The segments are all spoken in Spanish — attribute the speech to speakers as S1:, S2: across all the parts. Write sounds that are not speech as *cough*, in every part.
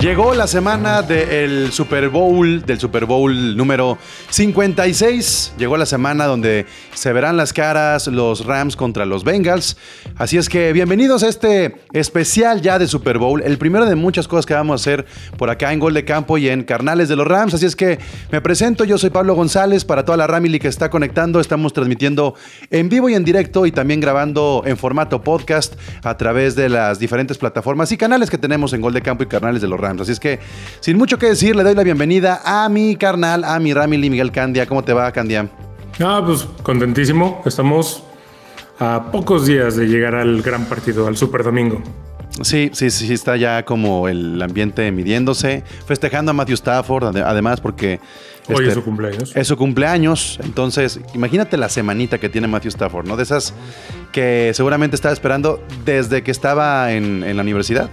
S1: Llegó la semana del Super Bowl, del Super Bowl número 56. Llegó la semana donde se verán las caras los Rams contra los Bengals. Así es que bienvenidos a este especial ya de Super Bowl, el primero de muchas cosas que vamos a hacer por acá en Gol de Campo y en Carnales de los Rams. Así es que me presento, yo soy Pablo González, para toda la Ramily que está conectando, estamos transmitiendo en vivo y en directo y también grabando en formato podcast a través de las diferentes plataformas y canales que tenemos en Gol de Campo y Carnales de los Rams. Así es que, sin mucho que decir, le doy la bienvenida a mi carnal, a mi Ramily Miguel Candia. ¿Cómo te va, Candia?
S2: Ah, pues contentísimo. Estamos a pocos días de llegar al gran partido, al Super Domingo.
S1: Sí, sí, sí, está ya como el ambiente midiéndose, festejando a Matthew Stafford, ade- además porque...
S2: Hoy
S1: este,
S2: es su cumpleaños.
S1: Es su cumpleaños, entonces imagínate la semanita que tiene Matthew Stafford, ¿no? De esas que seguramente estaba esperando desde que estaba en, en la universidad.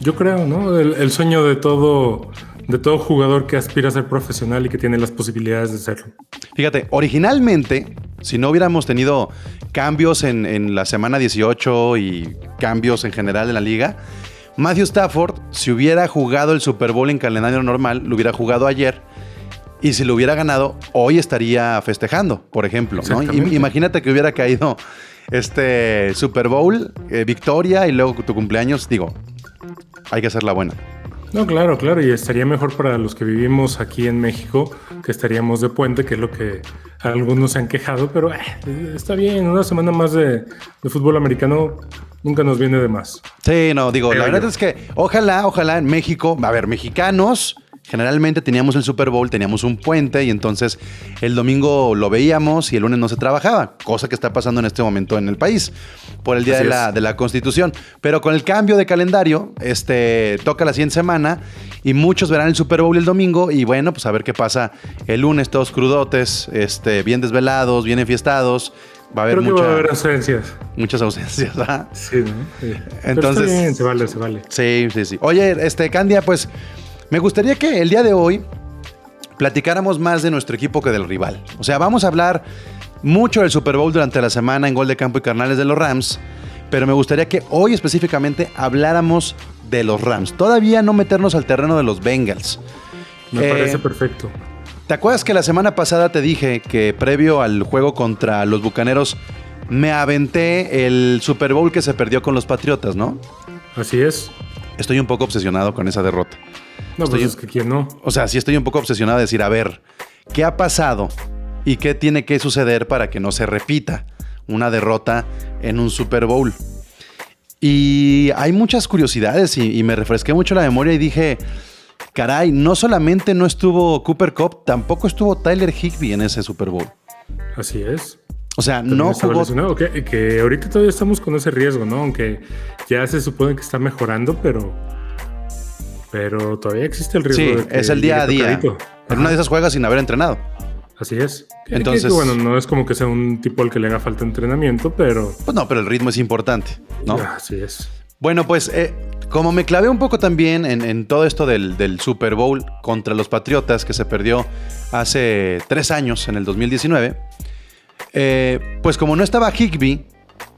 S2: Yo creo, ¿no? El, el sueño de todo, de todo jugador que aspira a ser profesional y que tiene las posibilidades de serlo.
S1: Fíjate, originalmente, si no hubiéramos tenido cambios en, en la semana 18 y cambios en general en la liga, Matthew Stafford, si hubiera jugado el Super Bowl en calendario normal, lo hubiera jugado ayer. Y si lo hubiera ganado, hoy estaría festejando, por ejemplo. ¿no? Imagínate que hubiera caído este Super Bowl, eh, victoria y luego tu cumpleaños. Digo, hay que hacer la buena.
S2: No, claro, claro, y estaría mejor para los que vivimos aquí en México, que estaríamos de puente, que es lo que algunos se han quejado, pero eh, está bien, una semana más de, de fútbol americano nunca nos viene de más.
S1: Sí, no, digo, la verdad es que ojalá, ojalá en México, a ver, mexicanos, generalmente teníamos el Super Bowl, teníamos un puente y entonces el domingo lo veíamos y el lunes no se trabajaba, cosa que está pasando en este momento en el país por el día de la, de la Constitución. Pero con el cambio de calendario, este, toca la siguiente semana y muchos verán el Super Bowl el domingo y bueno, pues a ver qué pasa el lunes, todos crudotes, este, bien desvelados, bien enfiestados. Va a haber
S2: Creo que
S1: mucha-
S2: va a haber ausencias.
S1: muchas ausencias. ¿verdad?
S2: Sí, ¿no? Sí. Pero
S1: Entonces-
S2: está bien, se vale, se vale.
S1: Sí, sí, sí. Oye, este, Candia, pues me gustaría que el día de hoy platicáramos más de nuestro equipo que del rival. O sea, vamos a hablar mucho del Super Bowl durante la semana en Gol de Campo y Carnales de los Rams, pero me gustaría que hoy específicamente habláramos de los Rams. Todavía no meternos al terreno de los Bengals.
S2: Me
S1: Eh,
S2: parece perfecto.
S1: ¿Te acuerdas que la semana pasada te dije que previo al juego contra los Bucaneros me aventé el Super Bowl que se perdió con los Patriotas, ¿no?
S2: Así es.
S1: Estoy un poco obsesionado con esa derrota.
S2: No,
S1: Estoy-
S2: pues es que quién no.
S1: O sea, sí estoy un poco obsesionado de decir, a ver, ¿qué ha pasado y qué tiene que suceder para que no se repita una derrota en un Super Bowl? Y hay muchas curiosidades y, y me refresqué mucho la memoria y dije, caray, no solamente no estuvo Cooper Cup, tampoco estuvo Tyler Higby en ese Super Bowl.
S2: Así es.
S1: O sea,
S2: También
S1: no jugó...
S2: que ahorita todavía estamos con ese riesgo, ¿no? Aunque ya se supone que está mejorando, pero. Pero todavía existe el riesgo.
S1: Sí,
S2: de que
S1: es el día a día.
S2: tocadito.
S1: En una de esas juegas sin haber entrenado.
S2: Así es.
S1: Entonces-
S2: que, bueno, no es como que sea un tipo al que le haga falta entrenamiento, pero.
S1: Pues no, pero el ritmo es importante, ¿no?
S2: Así es.
S1: Bueno, pues eh, como me clavé un poco también en, en todo esto del, del Super Bowl contra los Patriotas que se perdió hace tres años, en el 2019, eh, pues como no estaba Higby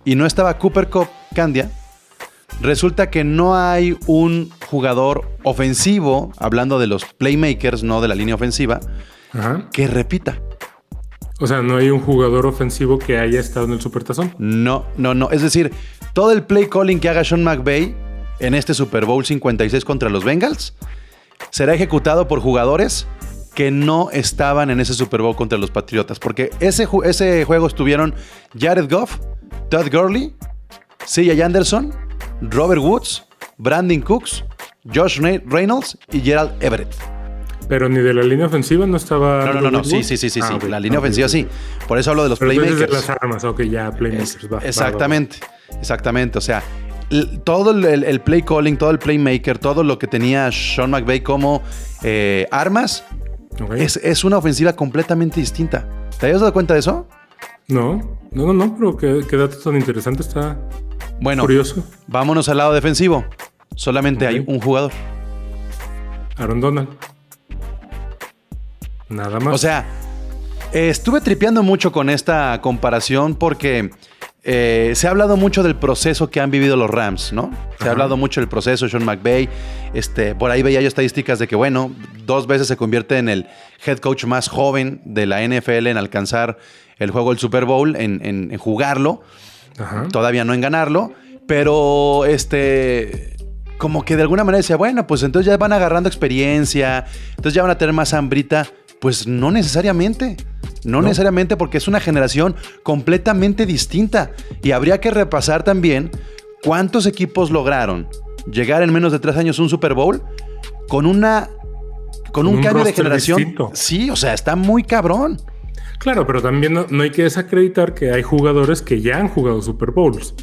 S1: y no estaba Cooper Cup, Candia, resulta que no hay un jugador ofensivo, hablando de los playmakers, no de la línea ofensiva,
S2: Ajá.
S1: que repita.
S2: O sea, no hay un jugador ofensivo que haya estado en el Supertazón.
S1: No, no, no. Es decir, todo el play calling que haga Sean McVay en este Super Bowl 56 contra los Bengals será ejecutado por jugadores que no estaban en ese Super Bowl contra los Patriotas. Porque ese, ese juego estuvieron Jared Goff, Todd Gurley, CJ Anderson, Robert Woods, Brandon Cooks, Josh Re- Reynolds y Gerald Everett.
S2: Pero ni de la línea ofensiva no estaba.
S1: No, no, no, no. Sí, sí, sí, sí.
S2: Ah,
S1: sí.
S2: ok,
S1: La línea ofensiva sí. Por eso hablo de los
S2: Pero entonces de
S1: playmakers.
S2: las armas, ok, ya, playmakers. va, va, va, va.
S1: Exactamente, exactamente. O sea, todo el, play calling, todo el playmaker, todo lo que tenía Sean McVay como eh, armas, es, es una ofensiva completamente distinta. ¿Te habías dado cuenta de eso?
S2: No, no, no, no, pero qué, qué dato tan interesante está.
S1: Bueno,
S2: Curioso.
S1: vámonos al lado defensivo. Solamente hay un jugador.
S2: Aaron Donald. Nada más.
S1: O sea, eh, estuve tripeando mucho con esta comparación porque eh, se ha hablado mucho del proceso que han vivido los Rams, ¿no? Se ha hablado mucho del proceso, Sean McVay. Este, por ahí veía yo estadísticas de que, bueno, dos veces se convierte en el head coach más joven de la NFL en alcanzar el juego del Super Bowl, en, en- en jugarlo.
S2: Ajá.
S1: Todavía no en ganarlo, pero este. Como que de alguna manera decía, bueno, pues entonces ya van agarrando experiencia, entonces ya van a tener más hambrita. Pues no necesariamente. No,
S2: No.
S1: necesariamente porque es una generación completamente distinta. Y habría que repasar también cuántos equipos lograron llegar en menos de tres años a un Super Bowl con una. Con,
S2: Con
S1: un,
S2: un
S1: cambio de generación.
S2: distinto.
S1: Sí, o sea, está muy cabrón.
S2: Claro, pero también no, hay que desacreditar que hay jugadores que ya han jugado Super Bowls.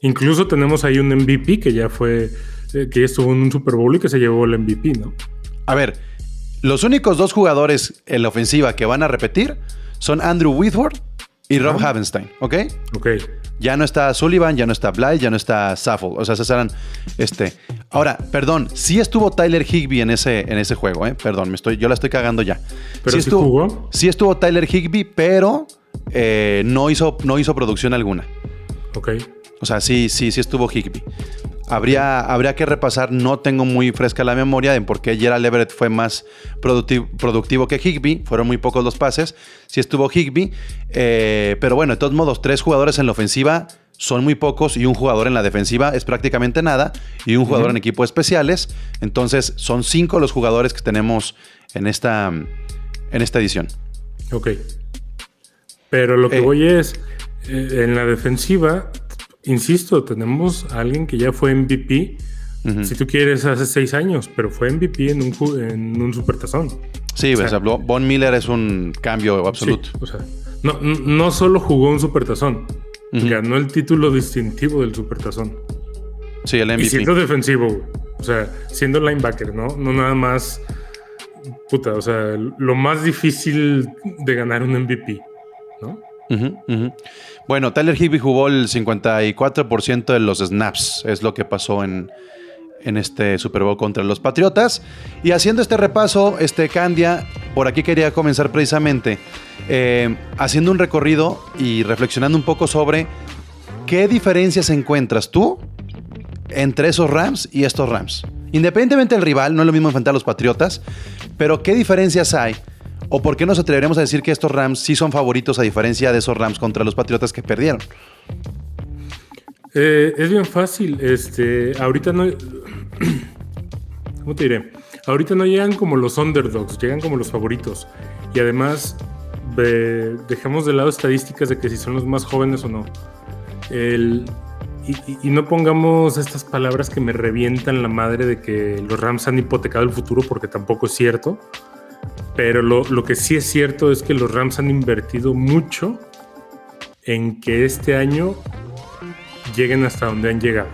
S2: Incluso tenemos ahí un MVP que ya fue, eh, que estuvo en un Super Bowl y que se llevó el MVP, ¿no?
S1: A ver, los únicos dos jugadores en la ofensiva que van a repetir son Andrew Whitworth y Rob Havenstein, ¿ok?
S2: Ok.
S1: Ya no está Sullivan, ya no está Blythe, ya no está Saffold. O sea, esos eran este. Ahora, perdón, sí estuvo Tyler Higby en ese, en ese juego, ¿eh? Perdón, me estoy, yo la estoy cagando ya.
S2: ¿Pero sí
S1: estuvo,
S2: jugó?
S1: Sí estuvo Tyler Higby, pero eh, no, hizo, no hizo producción alguna.
S2: Ok.
S1: O sea, sí, sí, sí estuvo Higby. Habría, habría que repasar, no tengo muy fresca la memoria de por qué Gerald Everett fue más productivo, productivo que Higby. Fueron muy pocos los pases. Sí estuvo Higby. eh, pero bueno, de todos modos, tres jugadores en la ofensiva son muy pocos y un jugador en la defensiva es prácticamente nada. Y un jugador en equipos especiales. Entonces, son cinco los jugadores que tenemos en esta, en esta edición.
S2: Ok. Pero lo que
S1: Eh.
S2: voy es, eh, en la defensiva, insisto, tenemos a alguien que ya fue MVP, si tú quieres, hace seis años, pero fue MVP en un, en un supertazón.
S1: Sí,
S2: O sea,
S1: o sea, Von Miller es un cambio absoluto.
S2: Sí, o sea, no, no solo jugó un supertazón,
S1: Ujú.
S2: ganó el título distintivo del supertazón.
S1: Sí, el
S2: Y
S1: MVP.
S2: siendo defensivo, o sea, siendo linebacker, ¿no? No nada más, puta, o sea, lo más difícil de ganar un MVP, ¿no?
S1: Bueno, Tyler Higby jugó el 54% de los snaps, es lo que pasó en, en este Super Bowl contra los Patriotas. Y haciendo este repaso, este Candia, por aquí quería comenzar precisamente eh, haciendo un recorrido y reflexionando un poco sobre qué diferencias encuentras tú entre esos Rams y estos Rams. Independientemente del rival, no es lo mismo enfrentar a los Patriotas, pero ¿qué diferencias hay? ¿O por qué nos atreveríamos a decir que estos Rams sí son favoritos a diferencia de esos Rams contra los Patriotas que perdieron?
S2: Eh, es bien fácil. Este, ahorita no. *clears throat* ¿Cómo te diré? Ahorita no llegan como los underdogs, llegan como los favoritos. Y además, dejemos de lado estadísticas de que si son los más jóvenes o no. Y- y no pongamos estas palabras que me revientan la madre de que los Rams han hipotecado el futuro, porque tampoco es cierto. Pero lo, lo que sí es cierto es que los Rams han invertido mucho en que este año lleguen hasta donde han llegado.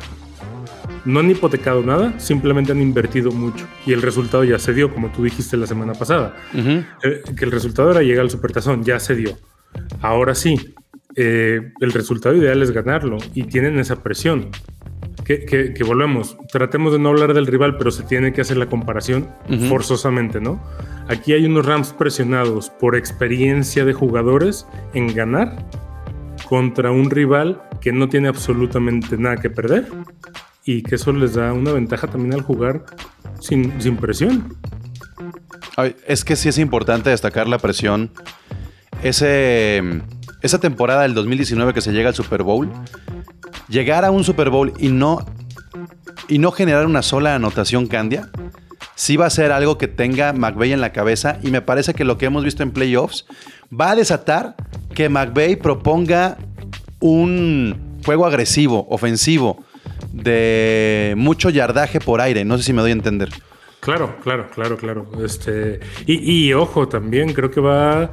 S2: No han hipotecado nada, simplemente han invertido mucho. Y el resultado ya se dio, como tú dijiste la semana pasada. Eh, que el resultado era llegar al supertazón, ya se dio. Ahora sí, eh, el resultado ideal es ganarlo y tienen esa presión. Que, que- que volvemos, tratemos de no hablar del rival, pero se tiene que hacer la comparación
S1: Ujú.
S2: forzosamente, ¿no? Aquí hay unos Rams presionados por experiencia de jugadores en ganar contra un rival que no tiene absolutamente nada que perder y que eso les da una ventaja también al jugar sin, sin presión.
S1: Ay, Es que sí es importante destacar la presión. Ese, esa temporada del 2019 que se llega al Super Bowl, llegar a un Super Bowl y no, y no generar una sola anotación Candia, sí va a ser algo que tenga McVay en la cabeza y me parece que lo que hemos visto en playoffs va a desatar que McVay proponga un juego agresivo, ofensivo, de mucho yardaje por aire. No sé si me doy a entender.
S2: Claro, claro, claro, claro. Este, y, y ojo, también creo que va,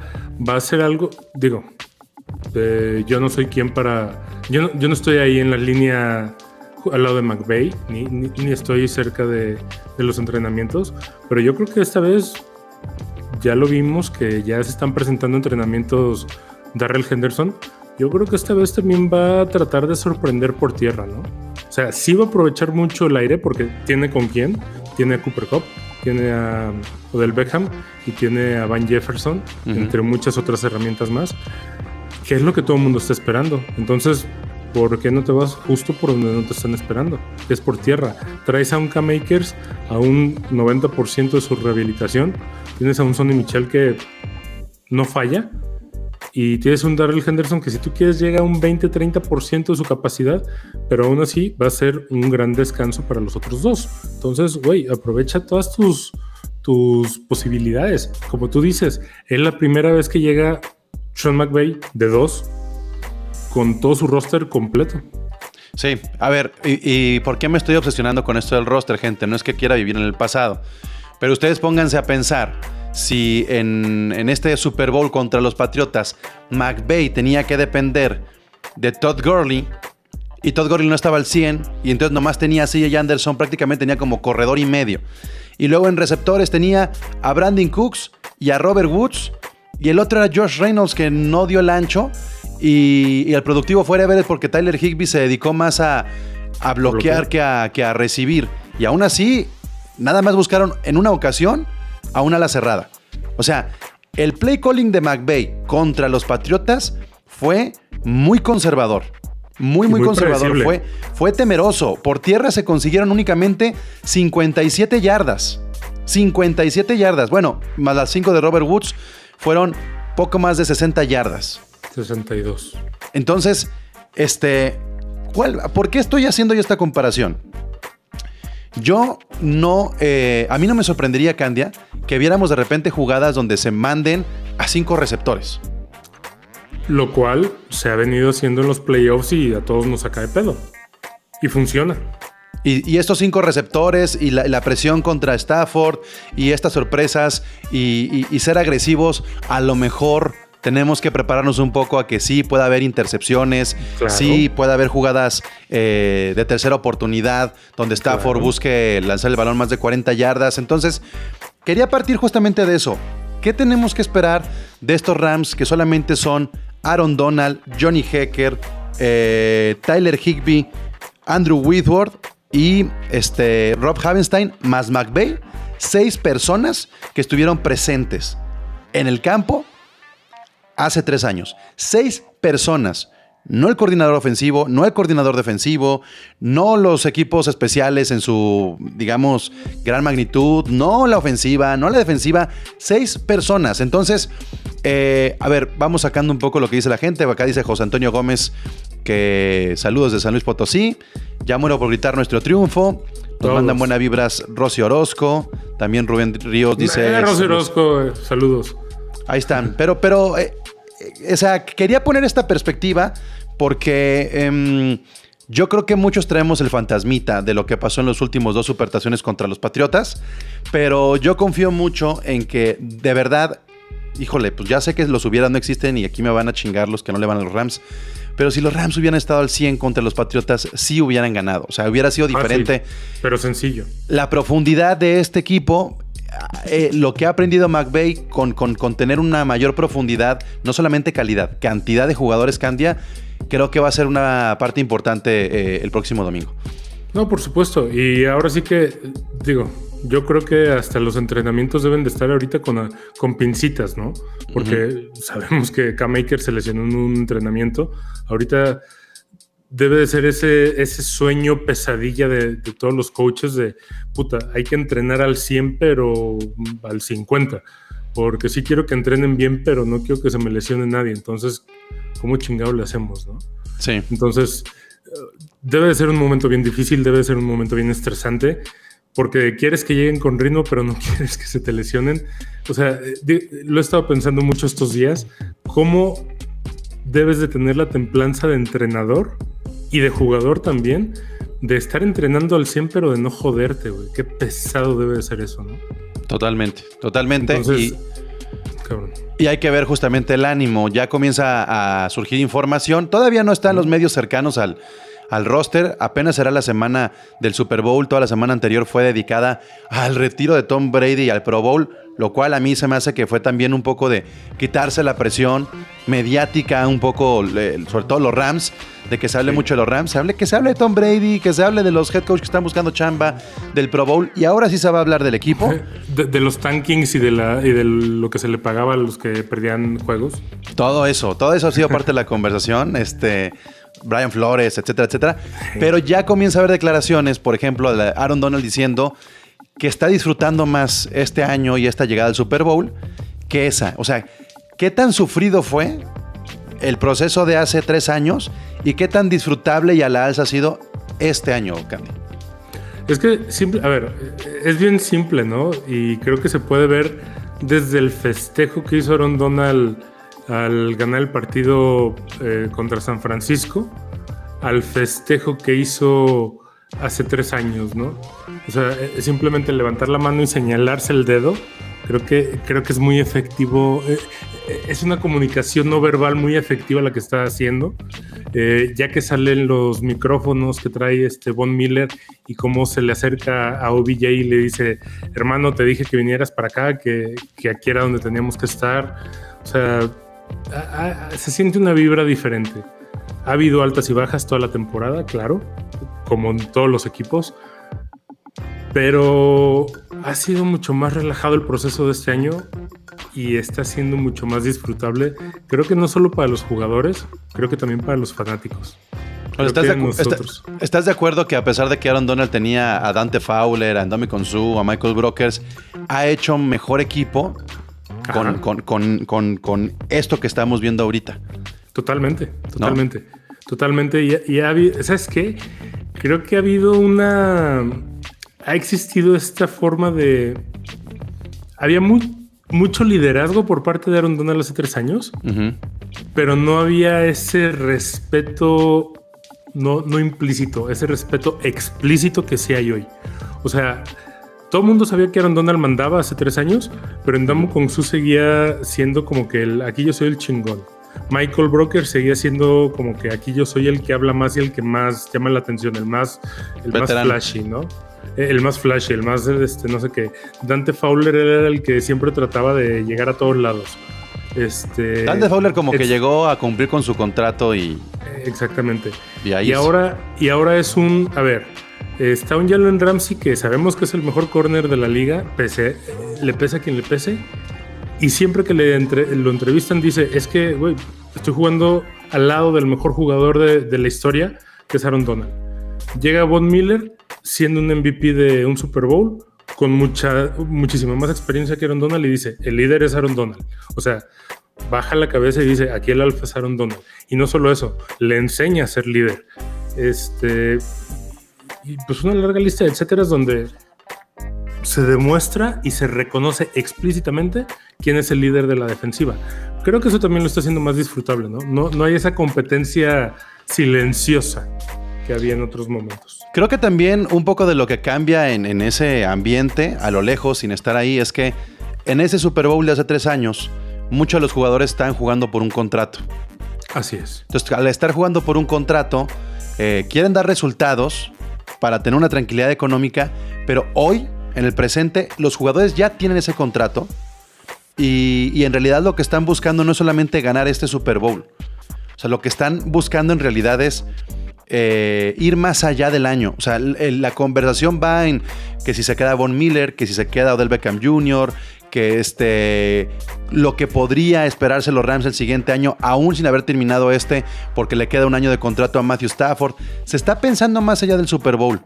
S2: va a ser algo, digo, eh, yo no soy quien para, yo no, yo no estoy ahí en la línea al lado de McVeigh, ni, ni, ni estoy cerca de, de los entrenamientos, pero yo creo que esta vez ya lo vimos que ya se están presentando entrenamientos Darrell Henderson. Yo creo que esta vez también va a tratar de sorprender por tierra, ¿no? O sea, sí va a aprovechar mucho el aire porque tiene con quién. Tiene a Cooper Cup, tiene a Odell Beckham y tiene a Van Jefferson, entre muchas otras herramientas más. ¿Qué es lo que todo el mundo está esperando? Entonces, ¿por qué no te vas justo por donde no te están esperando? Que es por tierra. Traes a un K-Makers a un 90% de su rehabilitación. Tienes a un Sonny Michel que no falla. Y tienes un Darrell Henderson que si tú quieres llega a un 20-30% de su capacidad, pero aún así va a ser un gran descanso para los otros dos. Entonces, güey, aprovecha todas tus, tus posibilidades. Como tú dices, es la primera vez que llega Sean McVay de dos con todo su roster completo.
S1: Sí, a ver, ¿y, por qué me estoy obsesionando con esto del roster, gente? No es que quiera vivir en el pasado, pero ustedes pónganse a pensar si en, en este Super Bowl contra los Patriotas McVay tenía que depender de Todd Gurley y Todd Gurley no estaba al 100 y entonces nomás tenía a CJ Anderson, prácticamente tenía como corredor y medio. Y luego en receptores tenía a Brandon Cooks y a Robert Woods y el otro era Josh Reynolds que no dio el ancho y, y el productivo fue Everett porque Tyler Higby se dedicó más a, a bloquear que a, que a recibir. Y aún así, nada más buscaron en una ocasión a una ala cerrada. O sea, el play calling de McVay contra los Patriotas fue muy conservador. Muy, muy,
S2: muy
S1: conservador.
S2: predecible.
S1: Fue, fue temeroso. Por tierra se consiguieron únicamente 57 yardas. 57 yardas. Bueno, más las 5 de Robert Woods fueron poco más de 60 yardas.
S2: 62.
S1: Entonces, este, ¿cuál, ¿por qué estoy haciendo yo esta comparación? Yo no, eh, a mí no me sorprendería, Candia, que viéramos de repente jugadas donde se manden a cinco receptores.
S2: Lo cual se ha venido haciendo en los playoffs y a todos nos saca de pedo. Y funciona.
S1: Y, y estos cinco receptores y la, la presión contra Stafford y estas sorpresas y, y- y ser agresivos, a lo mejor tenemos que prepararnos un poco a que sí pueda haber intercepciones,
S2: Claro.
S1: sí pueda haber jugadas eh, de tercera oportunidad donde Stafford
S2: Claro.
S1: busque lanzar el balón más de 40 yardas. Entonces, quería partir justamente de eso. ¿Qué tenemos que esperar de estos Rams que solamente son Aaron Donald, Johnny Hecker, eh, Tyler Higby, Andrew Whitworth y este, Rob Havenstein más McVay? Seis personas que estuvieron presentes en el campo hace tres años. Seis personas. No el coordinador ofensivo, no el coordinador defensivo, no los equipos especiales en su, digamos, gran magnitud, no la ofensiva, no la defensiva. Seis personas. Entonces, eh, a ver, vamos sacando un poco lo que dice la gente. Acá dice José Antonio Gómez que saludos de San Luis Potosí. Ya muero por gritar nuestro triunfo. Nos
S2: Todos.
S1: mandan buenas vibras Rosy Orozco. También Rubén Ríos dice...
S2: Eh, Rosy Orozco, eh, saludos.
S1: Ahí están. Pero, pero, eh, eh, o sea, quería poner esta perspectiva porque em, yo creo que muchos traemos el fantasmita de lo que pasó en los últimos dos supertaciones contra los Patriotas, pero yo confío mucho en que de verdad, híjole, pues ya sé que los hubieran no existen y aquí me van a chingar los que no le van a los Rams. Pero si los Rams hubieran estado al 100 contra los Patriotas, sí hubieran ganado. O sea, hubiera sido diferente
S2: Fácil, pero sencillo.
S1: la profundidad de este equipo, eh, lo que ha aprendido McVay con, con, con tener una mayor profundidad, no solamente calidad, cantidad de jugadores Candia, creo que va a ser una parte importante eh, el próximo domingo.
S2: No, por supuesto. Y ahora sí que, digo, yo creo que hasta los entrenamientos deben de estar ahorita con, con pincitas, ¿no? Porque sabemos que K-Maker se lesionó en un entrenamiento. Ahorita debe de ser ese, ese sueño pesadilla de, de todos los coaches de, puta, hay que entrenar al 100 pero al 50, porque sí quiero que entrenen bien, pero no quiero que se me lesione nadie, entonces, ¿cómo chingado le hacemos, no?
S1: Sí.
S2: Entonces, eh, debe de ser un momento bien difícil, debe de ser un momento bien estresante, porque quieres que lleguen con ritmo, pero no *laughs* quieres que se te lesionen. O sea, eh, lo he estado pensando mucho estos días, cómo debes de tener la templanza de entrenador y de jugador también, de estar entrenando al 100, pero de no joderte, güey. Qué pesado debe de ser eso, ¿no?
S1: Totalmente, totalmente.
S2: Entonces,
S1: y,
S2: cabrón.
S1: y hay que ver justamente el ánimo. Ya comienza a surgir información. Todavía no están los medios cercanos al, al roster. Apenas será la semana del Super Bowl. Toda la semana anterior fue dedicada al retiro de Tom Brady y al Pro Bowl. Lo cual a mí se me hace que fue también un poco de quitarse la presión mediática, un poco, sobre todo los Rams, de que se hable mucho de los Rams. Se hable, que se hable de Tom Brady, que se hable de los head coach que están buscando chamba, del Pro Bowl. Y ahora sí se va a hablar del equipo. *laughs*
S2: De, de los tankings y de, la, y de lo que se le pagaba a los que perdían juegos.
S1: Todo eso, todo eso ha sido parte de la conversación. Este, Brian Flores, etcétera, etcétera. Pero ya comienza a haber declaraciones, por ejemplo, de Aaron Donald diciendo que está disfrutando más este año y esta llegada al Super Bowl que esa. O sea, ¿qué tan sufrido fue el proceso de hace tres años y qué tan disfrutable y a la alza ha sido este año, Candy?
S2: Es que, simple, a ver, es bien simple, ¿no? Y creo que se puede ver desde el festejo que hizo Aaron Donald al ganar el partido eh, contra San Francisco, al festejo que hizo hace tres años, ¿no? O sea, eh, simplemente levantar la mano y señalarse el dedo, creo que, creo que es muy efectivo. eh, es una comunicación no verbal muy efectiva la que está haciendo, ya que salen los micrófonos que trae este Von Miller y cómo se le acerca a OBJ y le dice, hermano, te dije que vinieras para acá, que, que aquí era donde teníamos que estar. O sea, a- a- se siente una vibra diferente. Ha habido altas y bajas toda la temporada, claro, como en todos los equipos, pero ha sido mucho más relajado el proceso de este año y está siendo mucho más disfrutable. Creo que no solo para los jugadores, creo que también para los fanáticos.
S1: ¿Estás de, está- estás de acuerdo que a pesar de que Aaron Donald tenía a Dante Fowler, a Andomi Konsu, a Michael Brokers, ha hecho mejor equipo con, con- con- con- con esto que estamos viendo ahorita?
S2: Totalmente, totalmente, totalmente. Y, y ha habido, ¿sabes qué? Creo que ha habido una, ha existido esta forma de, había mu- mucho liderazgo por parte de Aaron Donald hace tres años, pero no había ese respeto, no, no implícito, ese respeto explícito que sí hay hoy. O sea, todo el mundo sabía que Aaron Donald mandaba hace tres años, pero en Damu Kong Su seguía siendo como que el, aquí yo soy el chingón. Michael Broker seguía siendo como que aquí yo soy el que habla más y el que más llama la atención, el más, el más flashy, ¿no? Eh, El más flashy, el más, este, no sé qué. Dante Fowler era el que siempre trataba de llegar a todos lados. Este,
S1: Dante Fowler como que llegó a cumplir con su contrato y,
S2: Exactamente.
S1: y ahí
S2: Y ahora, y ahora es un. A ver, está un Jalen Ramsey que sabemos que es el mejor corner de la liga, pese, le pese a quien le pese. Y siempre que le entre- lo entrevistan, dice: Es que, güey, estoy jugando al lado del mejor jugador de, de la historia, que es Aaron Donald. Llega Von Miller siendo un MVP de un Super Bowl con mucha, muchísima más experiencia que Aaron Donald y dice: El líder es Aaron Donald. O sea, baja la cabeza y dice, aquí el alfa es Aaron Donald. Y no solo eso, le enseña a ser líder. Este, y pues una larga lista de etcéteras donde se demuestra y se reconoce explícitamente quién es el líder de la defensiva. Creo que eso también lo está haciendo más disfrutable, ¿no? No, no hay esa competencia silenciosa que había en otros momentos.
S1: Creo que también un poco de lo que cambia en, en ese ambiente, a lo lejos, sin estar ahí, es que en ese Super Bowl de hace tres años, muchos de los jugadores están jugando por un contrato.
S2: Así es.
S1: Entonces, al estar jugando por un contrato, eh, quieren dar resultados para tener una tranquilidad económica, pero hoy, en el presente, los jugadores ya tienen ese contrato y, y en realidad lo que están buscando no es solamente ganar este Super Bowl. O sea, lo que están buscando en realidad es eh, ir más allá del año. O sea, la conversación va en que si se queda Von Miller, que si se queda Odell Beckham Jr., que este lo que podría esperarse los Rams el siguiente año, aún sin haber terminado este, porque le queda un año de contrato a Matthew Stafford. Se está pensando más allá del Super Bowl.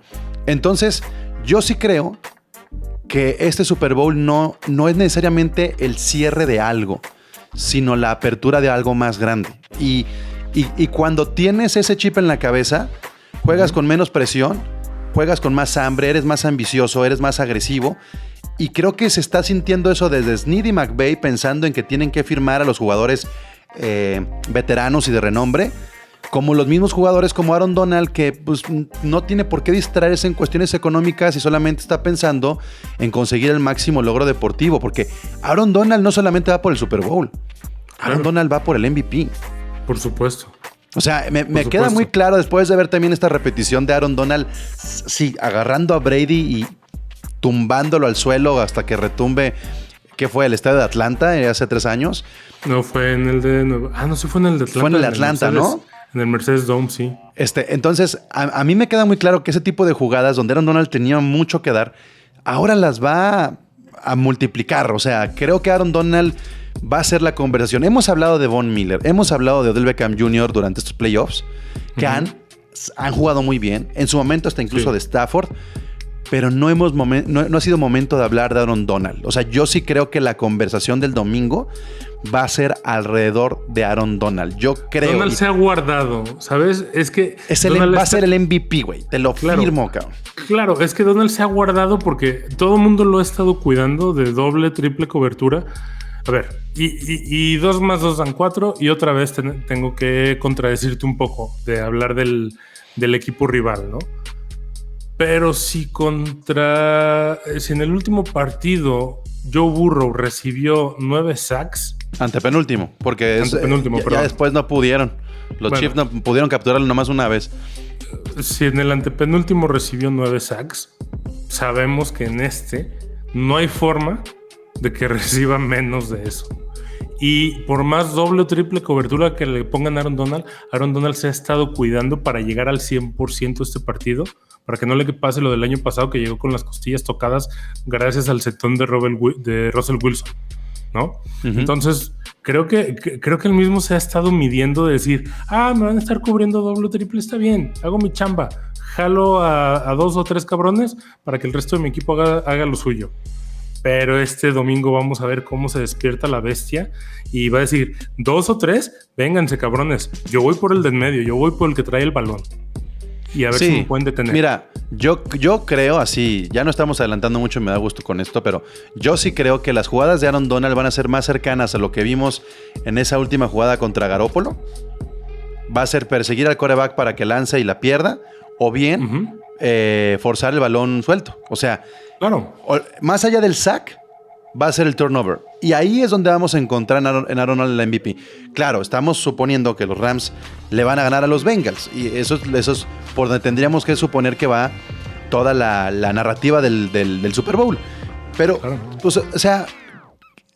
S1: Entonces, yo sí creo que este Super Bowl no, no es necesariamente el cierre de algo, sino la apertura de algo más grande. Y, y- y cuando tienes ese chip en la cabeza, juegas con menos presión, juegas con más hambre, eres más ambicioso, eres más agresivo. Y creo que se está sintiendo eso desde Snead y McVay pensando en que tienen que firmar a los jugadores eh, veteranos y de renombre, como los mismos jugadores como Aaron Donald, que pues, no tiene por qué distraerse en cuestiones económicas y solamente está pensando en conseguir el máximo logro deportivo, porque Aaron Donald no solamente va por el Super Bowl, Aaron
S2: Claro.
S1: Donald va por el MVP.
S2: Por supuesto.
S1: O sea, me, queda muy claro después de ver también esta repetición de Aaron Donald, sí, agarrando a Brady y tumbándolo al suelo hasta que retumbe, ¿qué fue? El estadio de Atlanta eh, hace tres años.
S2: No fue en el de. Ah, no, sí fue en el de Atlanta.
S1: Fue en el de Atlanta,
S2: Mercedes-
S1: ¿no?
S2: En el Mercedes Dome, sí.
S1: Este, entonces, a, a mí me queda muy claro que ese tipo de jugadas donde Aaron Donald tenía mucho que dar, ahora las va a, a multiplicar. O sea, creo que Aaron Donald va a ser la conversación. Hemos hablado de Von Miller, hemos hablado de Odell Beckham Jr. durante estos playoffs, que han, han jugado muy bien, en su momento hasta incluso
S2: Sí.
S1: de Stafford. Pero no, hemos momen- no, no ha sido momento de hablar de Aaron Donald. O sea, yo sí creo que la conversación del domingo va a ser alrededor de Aaron Donald. Yo creo.
S2: Donald
S1: y-
S2: se ha guardado, ¿sabes? Es que.
S1: es el,
S2: Donald
S1: va a ser el MVP, güey. Te lo
S2: Claro.
S1: firmo, cabrón.
S2: Claro, es que Donald se ha guardado porque todo el mundo lo ha estado cuidando de doble, triple cobertura. A ver, y, y- y dos más dos dan cuatro, y otra vez ten- tengo que contradecirte un poco de hablar del, del equipo rival, ¿no? Pero si contra. Si en el último partido Joe Burrow recibió nueve sacks,
S1: Antepenúltimo, porque es,
S2: Antepenúltimo,
S1: ya- ya, después no pudieron. Los
S2: Bueno.
S1: Chiefs no pudieron capturarlo nomás una vez.
S2: si en el antepenúltimo recibió nueve sacks, sabemos que en este no hay forma de que *laughs* reciba menos de eso. Y por más doble o triple cobertura que le pongan a Aaron Donald, Aaron Donald se ha estado cuidando para llegar al 100% este partido, para que no le pase lo del año pasado que llegó con las costillas tocadas gracias al setón de, Robert de Russell Wilson. ¿no? Entonces, creo que, que- creo que él mismo se ha estado midiendo de decir, ah, me van a estar cubriendo doble o triple, está bien, hago mi chamba, jalo a, a dos o tres cabrones para que el resto de mi equipo haga, haga lo suyo. Pero este domingo vamos a ver cómo se despierta la bestia y va a decir, dos o tres, vénganse cabrones, yo voy por el del medio, yo voy por el que trae el balón. Y a ver si me pueden detener.
S1: Mira, yo, yo creo así, ya no estamos adelantando mucho, me da gusto con esto, pero yo sí creo que las jugadas de Aaron Donald van a ser más cercanas a lo que vimos en esa última jugada contra Garópolo. Va a ser perseguir al coreback para que lance y la pierda, o bien. Eh, forzar el balón suelto. O sea,
S2: Claro,
S1: más allá del sack, va a ser el turnover. Y ahí es donde vamos a encontrar en Aaron, en Aaron Donald el MVP. Claro, estamos suponiendo que los Rams le van a ganar a los Bengals. Y eso, es- eso es por donde tendríamos que suponer que va toda la, la narrativa del, del- del Super Bowl. Pero,
S2: Claro.
S1: pues, o sea,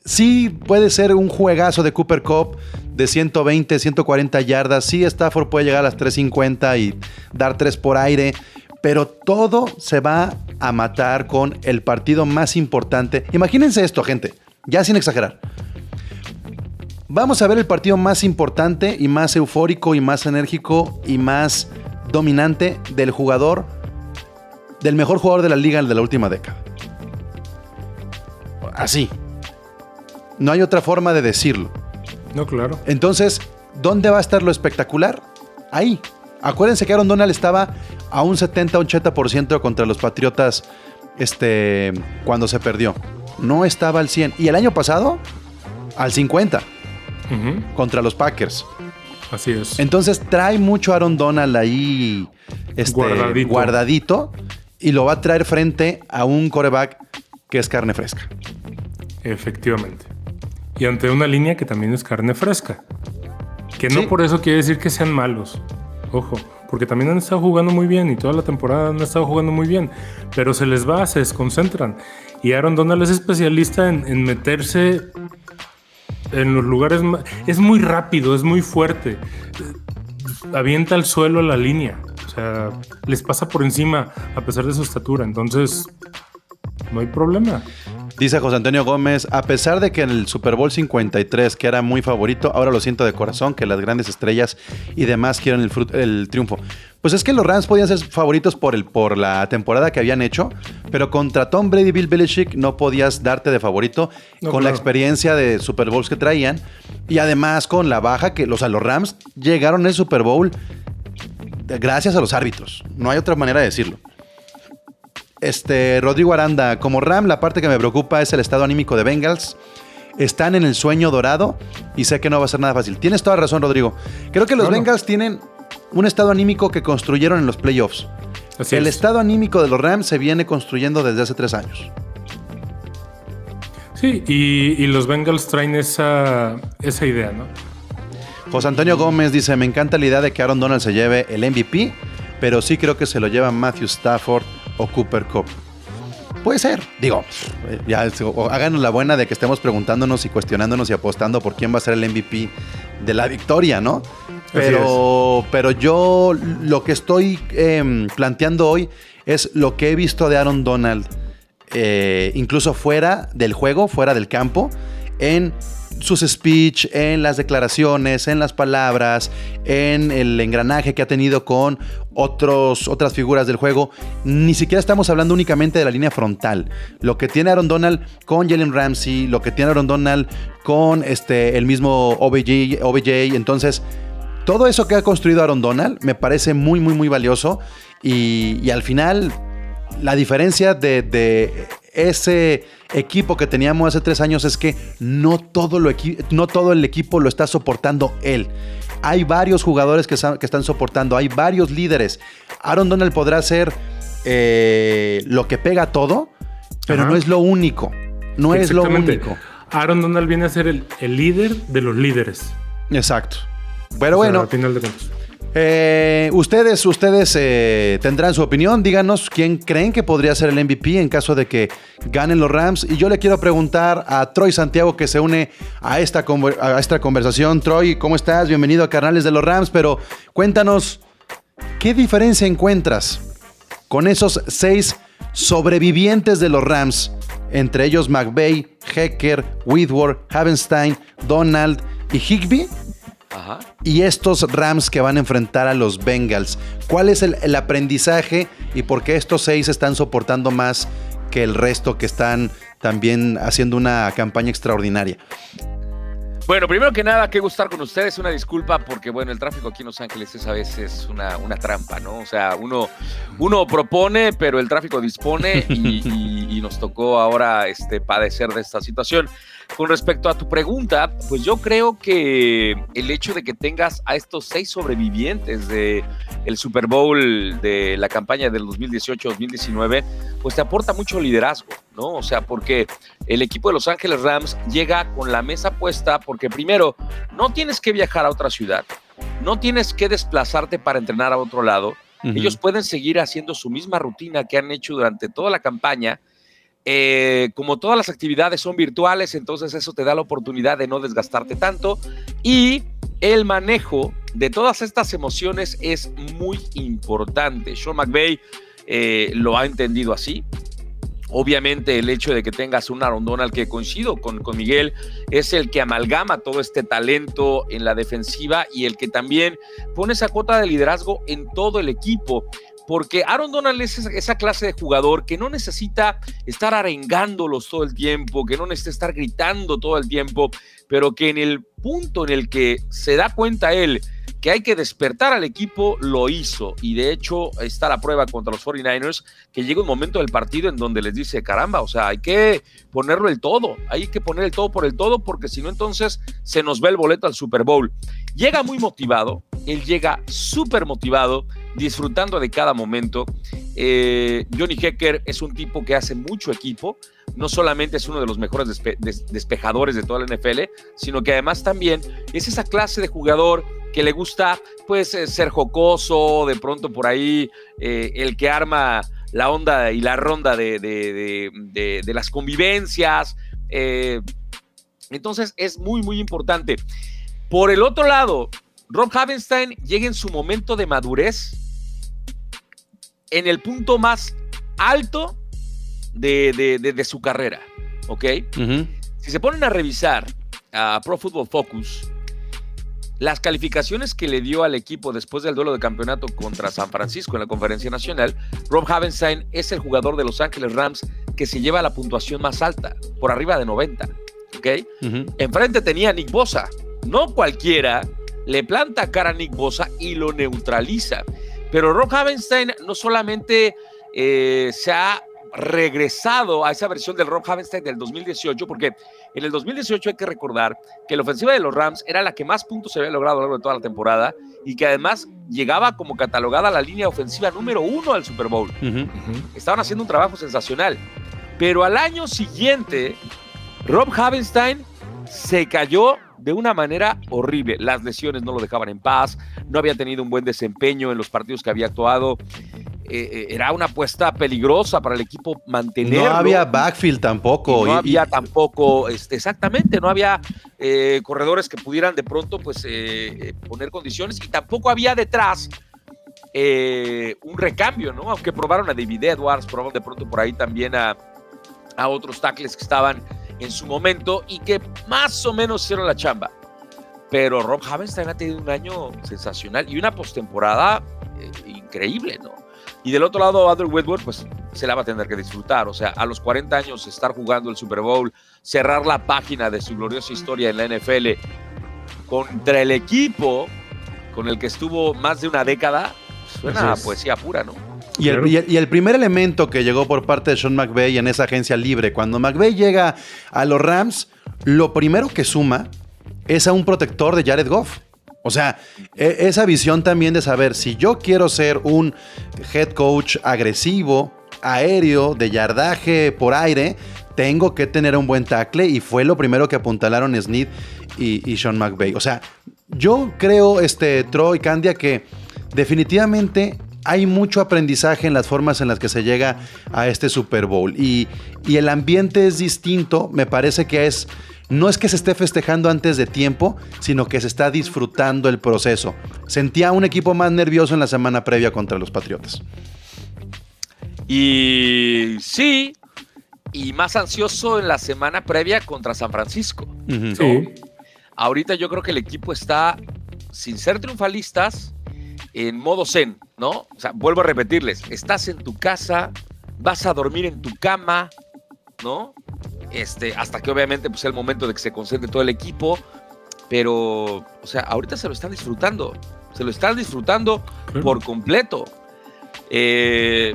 S1: sí puede ser un juegazo de Cooper Cup de 120, 140 yardas. Sí, Stafford puede llegar a las 350 y dar tres por aire. Pero todo se va a matar con el partido más importante. Imagínense esto, gente, ya sin exagerar. Vamos a ver el partido más importante y más eufórico y más enérgico y más dominante del jugador, del mejor jugador de la liga de la última década. Así. No hay otra forma de decirlo.
S2: no, claro.
S1: Entonces, ¿dónde va a estar lo espectacular? Ahí. Acuérdense que Aaron Donald estaba a un 70-80% contra los Patriotas este, cuando se perdió. No estaba al 100. Y el año pasado, al 50
S2: Ujú.
S1: contra los Packers.
S2: Así es.
S1: Entonces trae mucho Aaron Donald ahí este,
S2: Guardadito.
S1: guardadito y lo va a traer frente a un coreback que es carne fresca.
S2: Efectivamente. Y ante una línea que también es carne fresca. Que no
S1: Sí.
S2: por eso quiere decir que sean malos. Ojo, porque también han estado jugando muy bien y toda la temporada han estado jugando muy bien. Pero se les va, se desconcentran. Y Aaron Donald es especialista en, meterse en los lugares más... Es muy rápido, es muy fuerte. Avienta al suelo la línea. sea, les pasa por encima a pesar de su estatura. Entonces, no hay problema.
S1: Dice José Antonio Gómez, a pesar de que en el Super Bowl 53, que era muy favorito, ahora lo siento de corazón, que las grandes estrellas y demás quieren el, triunfo. Pues es que los Rams podían ser favoritos por, el, por la temporada que habían hecho, pero contra Tom Brady y Bill Belichick no podías darte de favorito
S2: No,
S1: con la experiencia de Super Bowls que traían y además con la baja que los, a los Rams llegaron al Super Bowl gracias a los árbitros. No hay otra manera de decirlo. Este, Rodrigo Aranda, como Ram, la parte que me preocupa es el estado anímico de Bengals. Están en el sueño dorado y sé que no va a ser nada fácil. Tienes toda razón, Rodrigo. Creo que los. Bengals tienen un estado anímico que construyeron en los playoffs.
S2: Así
S1: el
S2: es.
S1: estado anímico de los Rams se viene construyendo desde hace tres años.
S2: Sí, y, y los Bengals traen esa, esa idea, ¿no?
S1: José Antonio Gómez dice, me encanta la idea de que Aaron Donald se lleve el MVP, pero sí creo que se lo lleva Matthew Stafford o Cooper Cup. Puede ser, digo, ya háganos la buena de que estemos preguntándonos y cuestionándonos y apostando por quién va a ser el MVP de la victoria, ¿no? Pero, pero yo lo que estoy em, planteando hoy es lo que he visto de Aaron Donald, eh, incluso fuera del juego, fuera del campo, en sus speech, en las declaraciones, en las palabras, en el engranaje que ha tenido con otros, otras figuras del juego. Ni siquiera estamos hablando únicamente de la línea frontal. Lo que tiene Aaron Donald con Jalen Ramsey, lo que tiene Aaron Donald con este, el mismo OBJ, OBJ. Entonces, todo eso que ha construido Aaron Donald me parece muy, muy, muy valioso. Y, al final, la diferencia de ese equipo que teníamos hace tres años es que no todo, lo no todo el equipo lo está soportando él. Hay varios jugadores que, están soportando, hay varios líderes. Aaron Donald podrá ser eh, lo que pega todo, pero
S2: Ajá.
S1: no es lo único. No es lo único.
S2: Aaron Donald viene a ser el, el líder de los líderes.
S1: Exacto. Pero
S2: O sea,
S1: bueno,
S2: al final de cuentas.
S1: Eh, ustedes, ustedes eh, tendrán su opinión. Díganos quién creen que podría ser el MVP en caso de que ganen los Rams. Y yo le quiero preguntar a Troy Santiago que se une a esta, a esta conversación. Troy, ¿cómo estás? Bienvenido a Carnales de los Rams. Pero cuéntanos, ¿qué diferencia encuentras con esos seis sobrevivientes de los Rams? Entre ellos McVay, Hecker, Whitworth, Havenstein, Donald y Higby
S3: Ajá.
S1: y estos Rams que van a enfrentar a los Bengals. ¿Cuál es el, el aprendizaje y por qué estos seis están soportando más que el resto que están también haciendo una campaña extraordinaria?
S3: Bueno, primero que nada, qué gustar con ustedes. Una disculpa porque, bueno, el tráfico aquí en Los Ángeles es a veces una, una trampa, ¿no? O sea, uno, uno propone, pero el tráfico dispone y, y- y nos tocó ahora este, padecer de esta situación. Con respecto a tu pregunta, pues yo creo que el hecho de que tengas a estos seis sobrevivientes de el Super Bowl de la campaña del 2018-2019, pues te aporta mucho liderazgo, ¿no? O sea, porque el equipo de Los Ángeles Rams llega con la mesa puesta porque primero, no tienes que viajar a otra ciudad, no tienes que desplazarte para entrenar a otro lado, ellos pueden seguir haciendo su misma rutina que han hecho durante toda la campaña. Eh, como todas las actividades son virtuales, entonces eso te da la oportunidad de no desgastarte tanto y el manejo de todas estas emociones es muy importante. Sean McVay eh, lo ha entendido así. Obviamente el hecho de que tengas un Aaron Donald que coincido con, con Miguel es el que amalgama todo este talento en la defensiva y el que también pone esa cuota de liderazgo en todo el equipo. Porque Aaron Donald es esa, clase de jugador que no necesita estar arengándolos todo el tiempo, que no necesita estar gritando todo el tiempo, pero que en el punto en el que se da cuenta él que hay que despertar al equipo, lo hizo. Y de hecho está la prueba contra los 49ers, que llega un momento del partido en donde les dice, caramba, o sea, hay que ponerlo el todo, hay que poner el todo por el todo, porque si no entonces se nos va el boleto al Super Bowl. Llega muy motivado, él llega súper motivado, disfrutando de cada momento. Eh, Johnny Hecker es un tipo que hace mucho equipo, no solamente es uno de los mejores despe des despejadores de toda la NFL, sino que además también es esa clase de jugador que le gusta pues eh, ser jocoso, de pronto por ahí eh, el que arma la onda y la ronda de, las convivencias. Entonces es muy, muy importante. Por el otro lado, Rob Havenstein llega en su momento de madurez en el punto más alto de, de- de- de su carrera, ¿ok? Si se ponen a revisar a Pro Football Focus, las calificaciones que le dio al equipo después del duelo de campeonato contra San Francisco en la conferencia nacional, Rob Havenstein es el jugador de Los Ángeles Rams que se lleva la puntuación más alta, por arriba de 90. ¿ok? Enfrente tenía a Nick Bosa. No cualquiera le planta cara a Nick Bosa y lo neutraliza. Pero Rob Havenstein no solamente eh, se ha regresado a esa versión del Rob Havenstein del 2018, porque en el 2018 hay que recordar que la ofensiva de los Rams era la que más puntos se había logrado a lo largo de toda la temporada y que además llegaba como catalogada la línea ofensiva número uno al Super Bowl estaban haciendo un trabajo sensacional. Pero al año siguiente, Rob Havenstein se cayó de una manera horrible. Las lesiones no lo dejaban en paz, no había tenido un buen desempeño en los partidos que había actuado. Eh, eh, era una apuesta peligrosa para el equipo mantenerlo.
S1: No había backfield tampoco.
S3: Y no
S1: y-
S3: había
S1: y-
S3: tampoco, este, exactamente, no había eh, corredores que pudieran de pronto pues eh, eh, poner condiciones y tampoco había detrás un recambio, ¿no? Aunque probaron a David Edwards, probaron de pronto por ahí también a, a otros tackles que estaban en su momento y que más o menos hicieron la chamba. Pero Rob Havenstein ha tenido un año sensacional y una postemporada eh, increíble, ¿no? Y del otro lado, Andrew Whitworth, pues se la va a tener que disfrutar. O sea, a los 40 años estar jugando el Super Bowl, cerrar la página de su gloriosa historia en la NFL contra el equipo con el que estuvo más de una década, suena a
S2: Así es.
S3: poesía pura, ¿no?
S1: Y el,
S2: Claro.
S1: y el- y el primer elemento que llegó por parte de Sean McVay en esa agencia libre, cuando McVay llega a los Rams, lo primero que suma es a un protector de Jared Goff. O sea, e- esa visión también de saber si yo quiero ser un head coach agresivo, aéreo, de yardaje por aire, tengo que tener un buen tackle y fue lo primero que apuntalaron Snead y, y Sean McVay. O sea, yo creo, este, Troy Candia, que definitivamente hay mucho aprendizaje en las formas en las que se llega a este Super Bowl y, y el ambiente es distinto, me parece que es... No es que se esté festejando antes de tiempo, sino que se está disfrutando el proceso. Sentía un equipo más nervioso en la semana previa contra los Patriotas.
S3: Y sí, y más ansioso en la semana previa contra San Francisco.
S2: Sí.
S3: Ahorita yo creo que el equipo está, sin ser triunfalistas, en modo zen, ¿no? O sea, vuelvo a repetirles, estás en tu casa, vas a dormir en tu cama, ¿no? Este, hasta que obviamente pues, es el momento de que se concentre todo el equipo, pero, o sea, ahorita se lo están disfrutando, se lo están disfrutando
S2: Claro.
S3: por completo. Eh,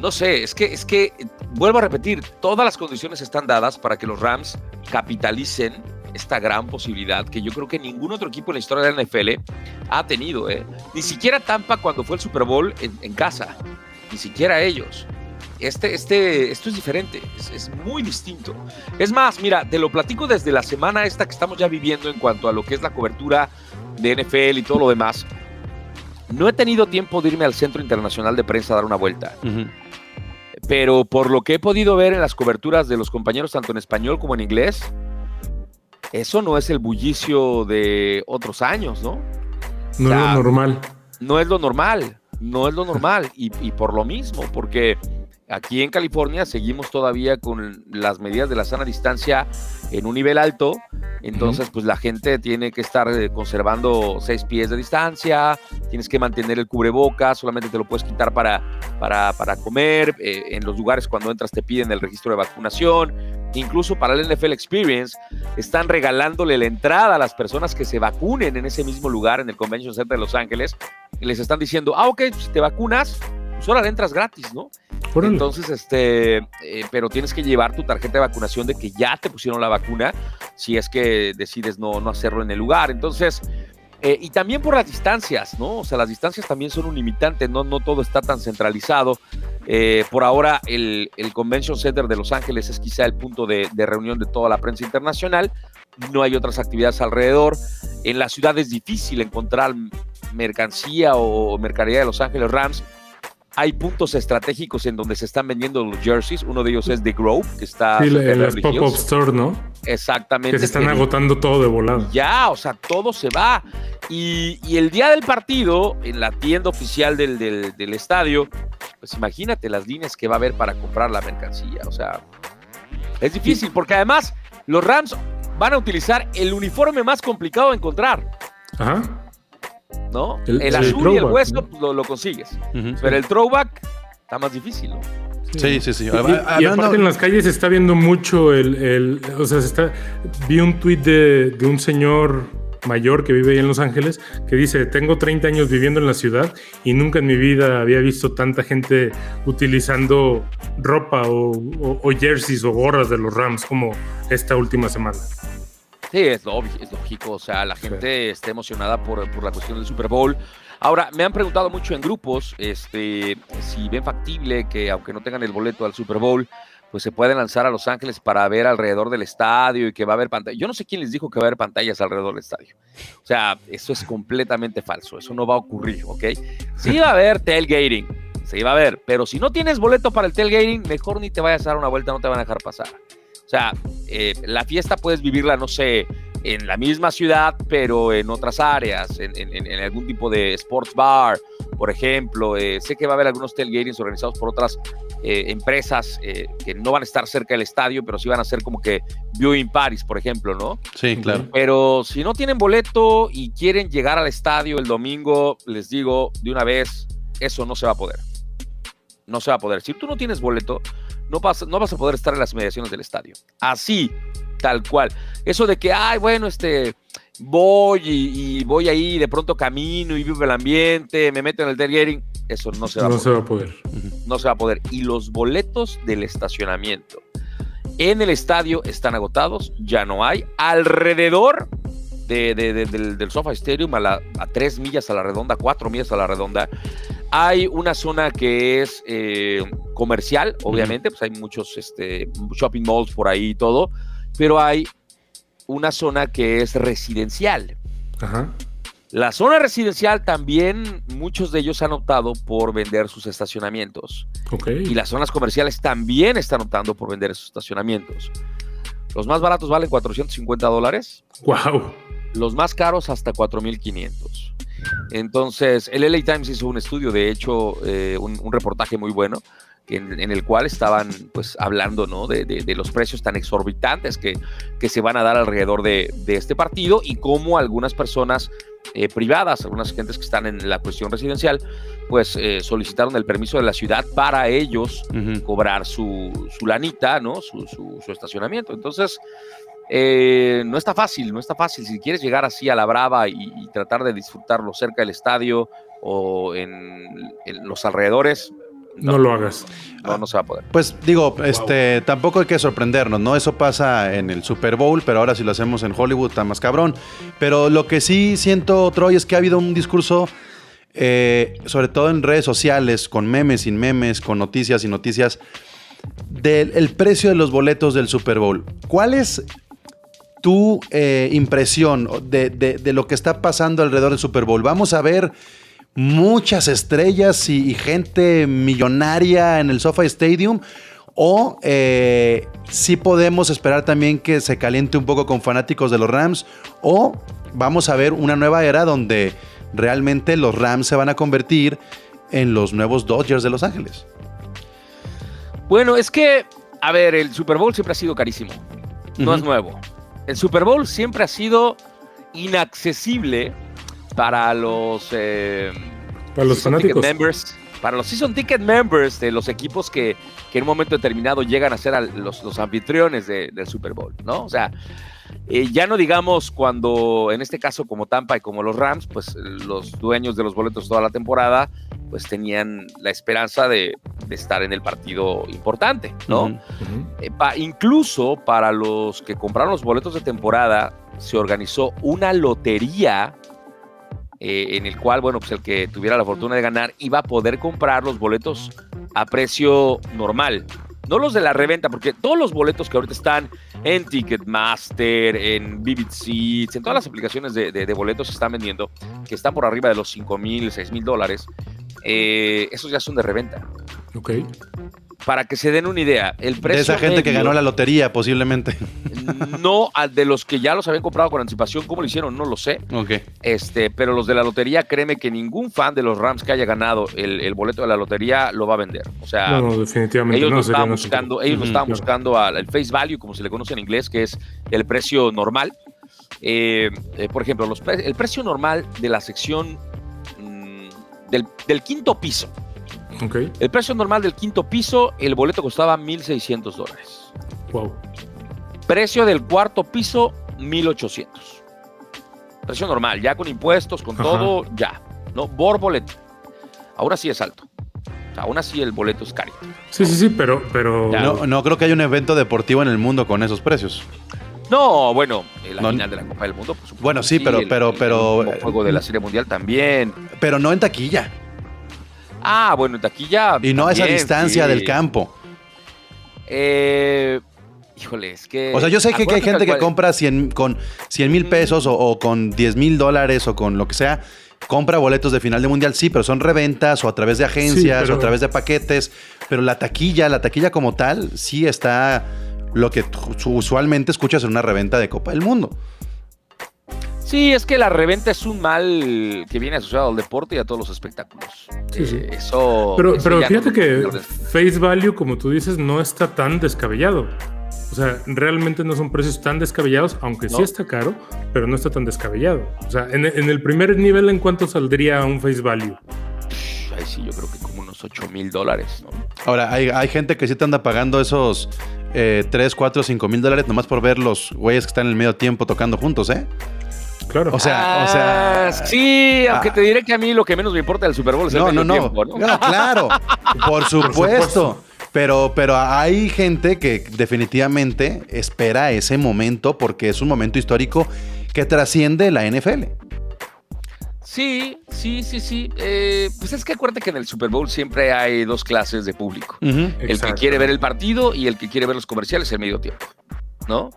S3: no sé, es que, es que, vuelvo a repetir, todas las condiciones están dadas para que los Rams capitalicen esta gran posibilidad que yo creo que ningún otro equipo en la historia de la NFL ha tenido. ¿eh? Ni siquiera Tampa cuando fue el Super Bowl en, en casa, ni siquiera ellos. Este, este, esto es diferente, es, es muy distinto. Es más, mira, te lo platico desde la semana esta que estamos ya viviendo en cuanto a lo que es la cobertura de NFL y todo lo demás. No he tenido tiempo de irme al Centro Internacional de Prensa a dar una vuelta, pero por lo que he podido ver en las coberturas de los compañeros, tanto en español como en inglés, eso no es el bullicio de otros años, ¿no?
S2: No
S3: O
S2: es lo normal.
S3: no es lo normal, no es lo normal. Y, y por lo mismo, porque aquí en California seguimos todavía con las medidas de la sana distancia en un nivel alto. Entonces, pues la gente tiene que estar eh, conservando seis pies de distancia, tienes que mantener el cubreboca, solamente te lo puedes quitar para, para, para comer. eh, en los lugares cuando entras te piden el registro de vacunación. Incluso para el NFL Experience están regalándole la entrada a las personas que se vacunen en ese mismo lugar, en el Convention Center de Los Ángeles. Y les están diciendo, ah, ok, si te vacunas, pues ahora entras gratis, ¿no? Entonces, este, eh, pero tienes que llevar tu tarjeta de vacunación de que ya te pusieron la vacuna, si es que decides no, no hacerlo en el lugar. Entonces, eh, y también por las distancias, ¿no? O sea, las distancias también son un limitante, no, no todo está tan centralizado. Eh, por ahora, el, el Convention Center de Los Ángeles es quizá el punto de, de reunión de toda la prensa internacional. No hay otras actividades alrededor. En la ciudad es difícil encontrar mercancía o mercadería de Los Ángeles Rams. Hay puntos estratégicos en donde se están vendiendo los jerseys. Uno de ellos es The Grove, que está.
S2: Sí, las
S3: Beverly
S2: pop-up store, ¿no?
S3: Exactamente.
S2: Que se están
S3: que-
S2: agotando todo de volada.
S3: ya, o sea, todo se va. Y, y el día del partido, en la tienda oficial del, del- del estadio, pues imagínate las líneas que va a haber para comprar la mercancía. O sea, es difícil porque además los Rams van a utilizar el uniforme más complicado de encontrar,
S2: Ajá.
S3: ¿No?
S2: El-
S3: El,
S2: el
S3: azul y el hueso
S2: ¿no?
S3: pues, lo, lo consigues, pero el throwback está más difícil, ¿no?
S1: Sí, sí, sí.
S2: Y, aparte en las calles se está viendo mucho el, el- o sea, se está, vi un tuit de, de un señor mayor que vive ahí en Los Ángeles que dice, tengo 30 años viviendo en la ciudad y nunca en mi vida había visto tanta gente utilizando ropa o, o- o jerseys o gorras de los Rams como esta última semana.
S3: Sí, es, lógico. O sea, la gente está emocionada por, por la cuestión del Super Bowl. Ahora, me han preguntado mucho en grupos este, si ven factible que, aunque no tengan el boleto al Super Bowl, pues se pueden lanzar a Los Ángeles para ver alrededor del estadio y que va a haber pantallas. Yo no sé quién les dijo que va a haber pantallas alrededor del estadio. O sea, eso es completamente falso. Eso no va a ocurrir, ¿ok? Sí va a haber tailgating, sí va a haber, pero si no tienes boleto para el tailgating, mejor ni te vayas a dar una vuelta, no te van a dejar pasar. O sea, eh, la fiesta puedes vivirla, no sé, en la misma ciudad, pero en otras áreas, en, en- en- en algún tipo de sports bar, por ejemplo. Eh, sé que va a haber algunos tailgatings organizados por otras eh, empresas eh, que no van a estar cerca del estadio, pero sí van a ser como que viewing parties, por ejemplo, ¿no?
S1: Sí, claro.
S3: Pero si no tienen boleto y quieren llegar al estadio el domingo, les digo de una vez, eso no se va a poder. No se va a poder. Si tú no tienes boleto, no vas, no vas a poder estar en las mediaciones del estadio. Así, tal cual. Eso de que, ay, bueno, este, voy y, y voy ahí, de pronto camino y vivo el ambiente, me meto en el tailgating, eso no se va a
S2: No
S3: poder
S2: se va a poder.
S3: no se va a poder. Y los boletos del estacionamiento en el estadio están agotados, ya no hay. Alrededor de- de- de- del, del SoFi Stadium, a, la- a tres millas a la redonda, cuatro millas a la redonda, hay una zona que es eh, comercial, obviamente, pues hay muchos este, shopping malls por ahí y todo, pero hay una zona que es residencial.
S2: Ajá.
S3: La zona residencial también, muchos de ellos han optado por vender sus estacionamientos.
S2: Ok.
S3: Y las zonas comerciales también están optando por vender esos estacionamientos. Los más baratos valen 450 dólares,
S2: Wow.
S3: los más caros hasta 4.500. Entonces, el LA Times hizo un estudio, de hecho, eh, un, un reportaje muy bueno, en, en el cual estaban pues hablando ¿no? de, de- de los precios tan exorbitantes que, que se van a dar alrededor de, de este partido y cómo algunas personas eh, privadas, algunas gentes que están en la cuestión residencial, pues eh, solicitaron el permiso de la ciudad para ellos cobrar su, su lanita, ¿no? Su, su- su estacionamiento. Entonces, eh, no está fácil, no está fácil. Si quieres llegar así a la brava y, y tratar de disfrutarlo cerca del estadio o en, en los alrededores,
S2: No lo hagas.
S3: no, no se va a poder.
S1: Pues digo, este, tampoco hay que sorprendernos, ¿no? Eso pasa en el Super Bowl, pero ahora si lo hacemos en Hollywood está más cabrón. Pero lo que sí siento, Troy, es que ha habido un discurso, eh, sobre todo en redes sociales, con memes, sin memes, con noticias y noticias, del el precio de los boletos del Super Bowl. ¿Cuál es tu eh, impresión de, de- de lo que está pasando alrededor del Super Bowl? Vamos a ver muchas estrellas y, y gente millonaria en el SoFi Stadium. O eh, si podemos esperar también que se caliente un poco con fanáticos de los Rams. O vamos a ver una nueva era donde realmente los Rams se van a convertir en los nuevos Dodgers de Los Ángeles.
S3: Bueno, es que, a ver, el Super Bowl siempre ha sido carísimo. No es nuevo. El Super Bowl siempre ha sido inaccesible para los, eh,
S2: Para los
S3: season ticket
S2: fanáticos.
S3: members, para los season ticket members de los equipos que, que en un momento determinado llegan a ser al- los, los anfitriones de- del Super Bowl, ¿no? O sea, eh, ya no digamos cuando, en este caso como Tampa y como los Rams, pues los dueños de los boletos toda la temporada, pues tenían la esperanza de, de estar en el partido importante, ¿no? Eh, pa- incluso para los que compraron los boletos de temporada, se organizó una lotería eh, en el cual, bueno, pues el que tuviera la fortuna de ganar iba a poder comprar los boletos a precio normal. No los de la reventa, porque todos los boletos que ahorita están en Ticketmaster, en Vivid Seats, en todas las aplicaciones de, de- boletos se están vendiendo, que están por arriba de los 5 mil, 6 mil dólares, eh, esos ya son de reventa.
S2: Ok.
S3: Para que se den una idea, el precio
S1: De esa gente que ganó la lotería, posiblemente. *laughs*
S3: no al de los que ya los habían comprado con anticipación, ¿cómo lo hicieron? No lo sé.
S1: ok.
S3: Este, pero los de la lotería, créeme que ningún fan de los Rams que haya ganado el, el boleto de la lotería lo va a vender. O sea,
S2: No, no, definitivamente
S3: ellos
S2: no.
S3: lo estaban buscando, ellos estaban
S2: claro.
S3: buscando al al face value, como se le conoce en inglés, que es el precio normal. Eh, eh, por ejemplo, los pre- el precio normal de la sección mm, del, del quinto piso. El precio normal del quinto piso, el boleto costaba 1.600 dólares.
S2: Wow.
S3: Precio del cuarto piso, 1800. Precio normal, ya con impuestos, con
S2: Ajá.
S3: todo, ya. ¿no? Por boleto. Ahora sí es alto. O sea, aún así el boleto es caro.
S2: Sí, sí, sí, pero. pero.
S1: No, no creo que haya un evento deportivo en el mundo con esos precios.
S3: No, bueno, eh, la
S1: No.
S3: final de la Copa del Mundo, por supuesto.
S1: Bueno, sí, pero-
S3: el-
S1: pero-
S3: el-
S1: pero-
S3: el juego de la Serie Mundial también.
S1: Pero no en taquilla.
S3: Ah, bueno, de aquí ya.
S1: Y no a esa distancia
S3: sí.
S1: del campo.
S3: Eh, híjole, es que.
S1: O sea, yo sé que, que hay gente que compra 100, con 100 mil pesos o, o con 10 mil dólares o con lo que sea. Compra boletos de final de mundial, sí, pero son reventas o a través de agencias
S2: pero-
S1: o a través de paquetes. Pero la taquilla, la taquilla como tal, sí está lo que usualmente escuchas en una reventa de Copa del Mundo.
S3: Sí, es que la reventa es un mal que viene asociado al deporte y a todos los espectáculos.
S2: Sí, sí.
S3: Eh, Eso.
S2: Pero,
S3: eso
S2: pero fíjate
S3: no-
S2: que
S3: no-
S2: face value, como tú dices, no está tan descabellado. O sea, realmente no son precios tan descabellados, aunque sí está caro, pero no está tan descabellado. O sea, en, en el primer nivel, ¿en cuánto saldría un face value?
S3: Ay, sí, yo creo que como unos 8 mil dólares, ¿no?
S1: Ahora, hay, hay gente que sí te anda pagando esos eh, 3, 4, 5 mil dólares nomás por ver los güeyes que están en el medio tiempo tocando juntos, ¿eh?
S2: Claro.
S1: O sea, o sea.
S3: Ah, sí, aunque
S1: ah.
S3: te diré que a mí lo que menos me importa del Super Bowl es el
S1: No, no,
S3: medio
S1: no.
S3: tiempo, ¿no?
S1: No, claro. Por supuesto.
S2: supuesto.
S1: Pero, pero hay gente que definitivamente espera ese momento porque es un momento histórico que trasciende la NFL.
S3: Sí, sí, sí, sí. Eh, pues es que acuérdate que en el Super Bowl siempre hay dos clases de público. El que quiere ver el partido y el que quiere ver los comerciales el medio tiempo, ¿no?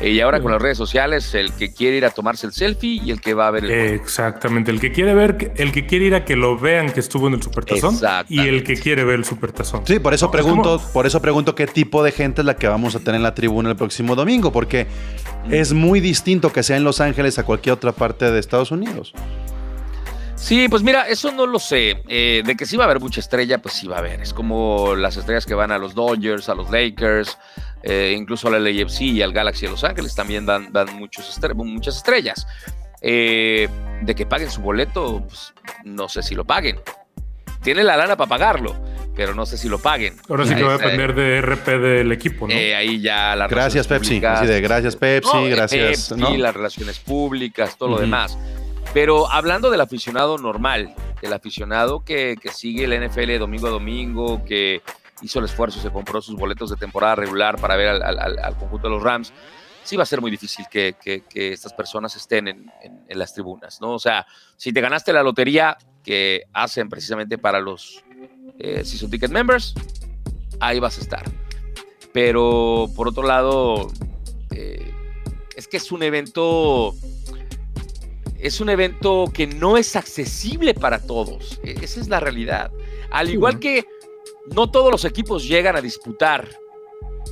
S3: Eh, y ahora con las redes sociales, el que quiere ir a tomarse el selfie y el que va a ver el juego.
S2: Exactamente. El que quiere ver, el que quiere ir a que lo vean que estuvo en el supertazón y el que quiere ver el supertazón.
S1: Sí, por eso
S2: No, es
S1: pregunto,
S2: como-
S1: por eso pregunto qué tipo de gente es la que vamos a tener en la tribuna el próximo domingo, porque es muy distinto que sea en Los Ángeles a cualquier otra parte de Estados Unidos.
S3: Sí, pues mira, eso no lo sé. Eh, de que sí va a haber mucha estrella, pues sí va a haber. Es como las estrellas que van a los Dodgers, a los Lakers, eh, incluso al LAFC y al Galaxy de Los Ángeles también dan, dan muchos estre- muchas estrellas. Eh, de que paguen su boleto, pues no sé si lo paguen. Tiene la lana para pagarlo, pero no sé si lo paguen.
S2: Ahora sí que va a
S3: Eh,
S2: depender de RP del equipo, ¿no?
S3: eh, ahí ya las
S1: Gracias, Pepsi.
S3: públicas-
S1: Así de gracias, Pepsi,
S3: no, eh,
S1: gracias.
S3: Pepsi,
S1: ¿no?
S3: las relaciones públicas, todo lo demás. Pero hablando del aficionado normal, del aficionado que, que sigue el NFL domingo a domingo, que hizo el esfuerzo, se compró sus boletos de temporada regular para ver al, al- al- al conjunto de los Rams, sí va a ser muy difícil que, que- que estas personas estén en, en- en las tribunas, ¿no? O sea, si te ganaste la lotería que hacen precisamente para los eh, Season Ticket Members, ahí vas a estar. Pero por otro lado, eh, es que es un evento. Es un evento que no es accesible para todos. E- Esa es la realidad. Al igual que no todos los equipos llegan a disputar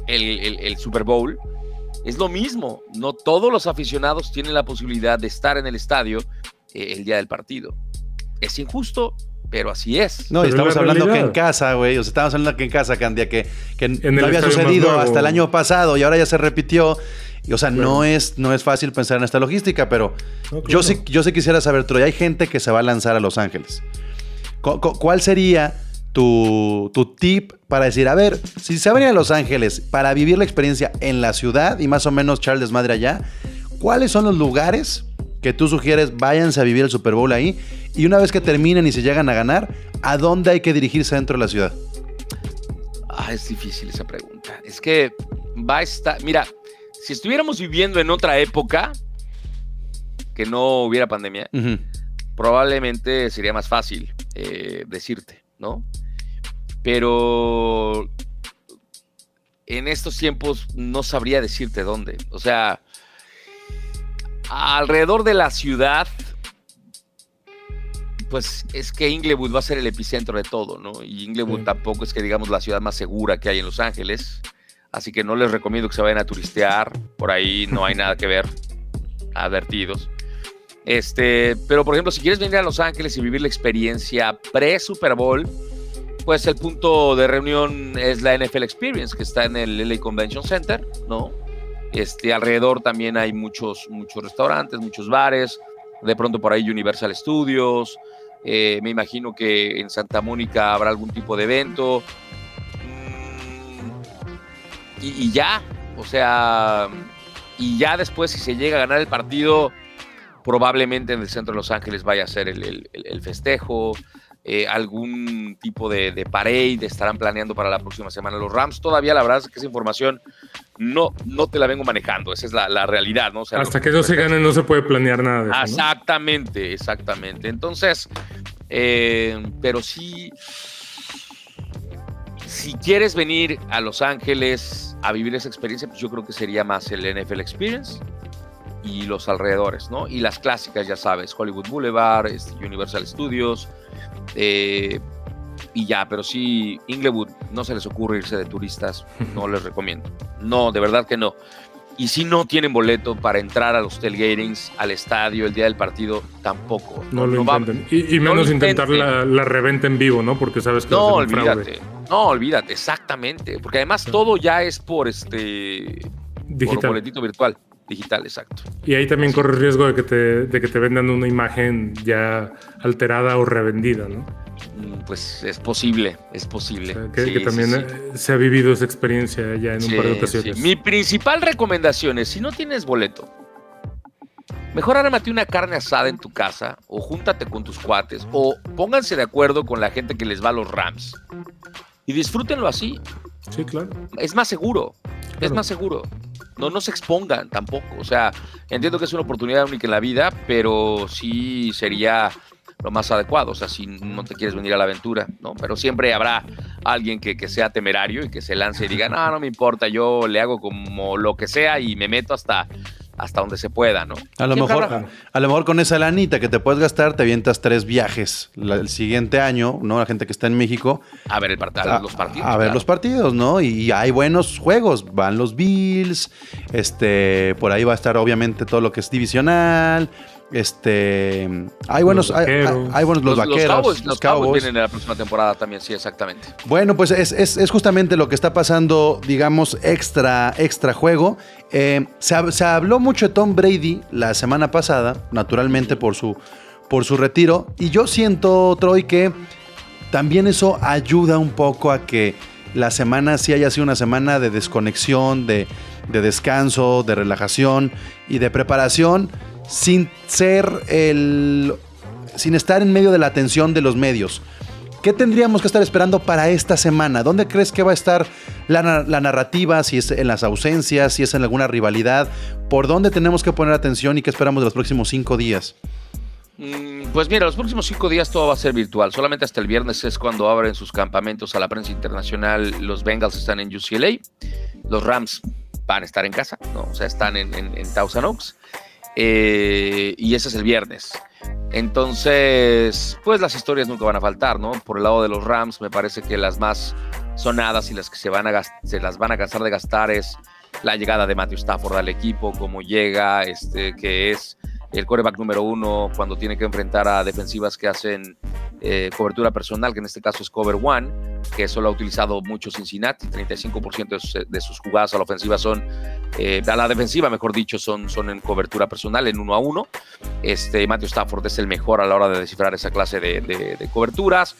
S3: el, el- el Super Bowl, es lo mismo. No todos los aficionados tienen la posibilidad de estar en el estadio eh, el día del partido. Es injusto, pero así es.
S1: No, y estamos
S2: la
S1: hablando que en casa, güey. O sea, estamos hablando que en casa, Candia, que, no había sucedido hasta el año pasado y ahora ya se repitió. Y, o sea, no, es, no es fácil pensar en esta logística, pero
S2: No,
S1: yo, sí, yo sí quisiera saber, Troy, hay gente que se va a lanzar a Los Ángeles. cu- cu- ¿Cuál sería tu, tu tip para decir, a ver, si se van a ir a Los Ángeles para vivir la experiencia en la ciudad y más o menos Charles Madre allá, ¿cuáles son los lugares que tú sugieres váyanse a vivir el Super Bowl ahí? Y una vez que terminen y se llegan a ganar, ¿a dónde hay que dirigirse dentro de la ciudad?
S3: Ah, es difícil esa pregunta. Es que va a estar. Mira, si estuviéramos viviendo en otra época, que no hubiera pandemia, probablemente sería más fácil eh, decirte, ¿no? Pero en estos tiempos no sabría decirte dónde. O sea, alrededor de la ciudad, pues es que Inglewood va a ser el epicentro de todo, ¿no? Y Inglewood
S2: Sí.
S3: tampoco es que digamos la ciudad más segura que hay en Los Ángeles. Así que no les recomiendo que se vayan a turistear. Por ahí no hay nada que ver. Advertidos. Este, pero por ejemplo, si quieres venir a Los Ángeles y vivir la experiencia pre-Super Bowl, pues el punto de reunión es la NFL Experience, que está en el LA Convention Center, ¿no? Este, alrededor también hay muchos, muchos restaurantes, muchos bares, de pronto por ahí Universal Studios, eh, me imagino que en Santa Mónica habrá algún tipo de evento. Mm, Y, ya, o sea, y ya después si se llega a ganar el partido, probablemente en el centro de Los Ángeles vaya a ser el festejo, eh, algún tipo de, de parade estarán planeando para la próxima semana los Rams. Todavía la verdad es que esa información no, no te la vengo manejando, esa es la, la realidad, ¿no? O sea,
S2: Hasta que no se gane no se puede planear nada de eso, ¿no?
S3: Exactamente, exactamente. Entonces, eh, pero sí, si quieres venir a Los Ángeles a vivir esa experiencia, pues yo creo que sería más el NFL Experience y los alrededores, ¿no? Y las clásicas, ya sabes, Hollywood Boulevard, este, Universal Studios, eh, y ya, pero sí, Inglewood, no se les ocurre irse de turistas, no *laughs* les recomiendo. No, de verdad que no. Y si no tienen boleto para entrar a los tailgatings, al estadio, el día del partido, tampoco.
S2: No lo
S3: va-
S2: intenten. Y,
S3: no
S2: menos intentar la, la reventa en vivo, ¿no? Porque sabes que
S3: No,
S2: fraude.
S3: olvídate. No, olvídate, exactamente. Porque además todo ya es por este por
S2: Digital.
S3: boletito virtual. Digital, exacto.
S2: Y ahí también corres riesgo de que, te, de que te vendan una imagen ya alterada o revendida, ¿no?
S3: Mm, Pues es posible, es posible.
S2: O sea, que,
S3: Sí,
S2: que
S3: sí,
S2: también
S3: sí.
S2: eh, se ha vivido esa experiencia ya en un par de ocasiones.
S3: Mi principal recomendación es, si no tienes boleto, mejor ármate una carne asada en tu casa o júntate con tus cuates o pónganse de acuerdo con la gente que les va a los Rams y disfrútenlo así.
S2: Sí, claro.
S3: Es más seguro, es
S2: Claro.
S3: más seguro. No, no se expongan tampoco. O sea, entiendo que es una oportunidad única en la vida, pero sí sería lo más adecuado. O sea, si no te quieres venir a la aventura, ¿no? Pero siempre habrá alguien que, que sea temerario y que se lance y diga, no, no me importa, yo le hago como lo que sea y me meto hasta, hasta donde se pueda, ¿no?
S1: A lo, mejor, a lo mejor con esa lanita que te puedes gastar, te avientas tres viajes la- el siguiente año, ¿no? La gente que está en México.
S3: A ver el part-
S1: a-
S3: los partidos.
S1: A, ver
S3: claro.
S1: los partidos, ¿no? Y hay buenos juegos. Van los Bills, este, por ahí va a estar obviamente todo lo que es divisional. Este, hay buenos, hay, hay-
S2: vaqueros.
S1: hay buenos los,
S3: Los, los
S1: vaqueros,
S3: Cowboys, los Cowboys vienen en la próxima temporada también, sí, exactamente.
S1: Bueno, pues es, es- es justamente lo que está pasando, digamos, extra, extra juego. Eh, se, se habló mucho de Tom Brady la semana pasada, naturalmente por su, por su retiro. Y yo siento, Troy, que también eso ayuda un poco a que la semana sí haya sido una semana de desconexión, de, de descanso, de relajación y de preparación, sin ser el. sin estar en medio de la atención de los medios. ¿Qué tendríamos que estar esperando para esta semana? ¿Dónde crees que va a estar la, na- la narrativa? Si es en las ausencias, si es en alguna rivalidad. ¿Por dónde tenemos que poner atención y qué esperamos de los próximos cinco días?
S3: Mm, Pues mira, los próximos cinco días todo va a ser virtual. Solamente hasta el viernes es cuando abren sus campamentos a la prensa internacional. Los Bengals están en UCLA. Los Rams van a estar en casa, ¿no? O sea, están en, en, en Thousand Oaks. Eh, y ese es el viernes. Entonces, pues las historias nunca van a faltar, ¿no? Por el lado de los Rams, me parece que las más sonadas y las que se, van a se las van a cansar de gastar es la llegada de Matthew Stafford al equipo, cómo llega, este, que es el coreback número uno cuando tiene que enfrentar a defensivas que hacen eh, cobertura personal, que en este caso es cover one, que eso lo ha utilizado mucho Cincinnati, 35% de sus, de sus jugadas a la ofensiva son, eh, a la defensiva mejor dicho, son, son en cobertura personal, en uno a uno. Este, Matthew Stafford es el mejor a la hora de descifrar esa clase de coberturas.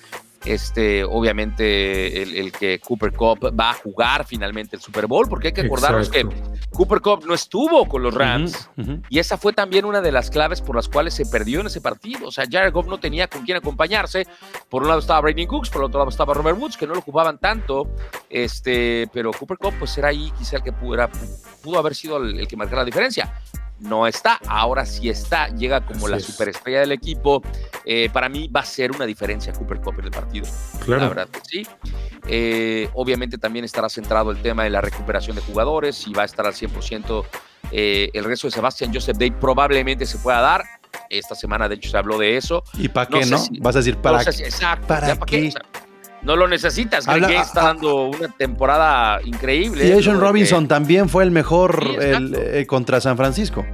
S3: Este, obviamente, el, el que Cooper Cup va a jugar finalmente el Super Bowl, porque hay que acordarnos
S2: Exacto.
S3: que Cooper Cup no estuvo con los Rams. Y esa fue también una de las claves por las cuales se perdió en ese partido. O sea, Jared Goff no tenía con quién acompañarse. Por un lado estaba Brady Cooks, por el otro lado estaba Robert Woods, que no lo ocupaban tanto. Este, pero Cooper Cup, pues era ahí quizá el que pudo, era- pudo haber sido el, el que marcara la diferencia. No está, ahora sí está, llega como
S2: Así
S3: la
S2: es.
S3: superestrella del equipo. Eh, para mí va a ser una diferencia Cooper Cup en el partido. La
S2: Claro.
S3: verdad que sí. Eh, obviamente también estará centrado el tema de la recuperación de jugadores y va a estar al 100%. eh, el resto de Sebastian Joseph Day probablemente se pueda dar. Esta semana, de hecho, se habló de eso.
S1: ¿Y para
S3: No
S1: qué no?
S3: si-
S1: Vas a decir, ¿para
S3: No
S1: qué?
S3: si- exacto.
S1: ¿para
S3: ya, ¿pa'
S1: qué?
S3: O sea, no lo necesitas. Greg
S1: Habla-
S3: Gaines está
S1: a- a-
S3: dando una temporada increíble.
S1: Y Asian
S3: ¿no?
S1: Robinson
S3: Eh,
S1: también fue el mejor
S3: Sí,
S1: el, eh, contra San Francisco.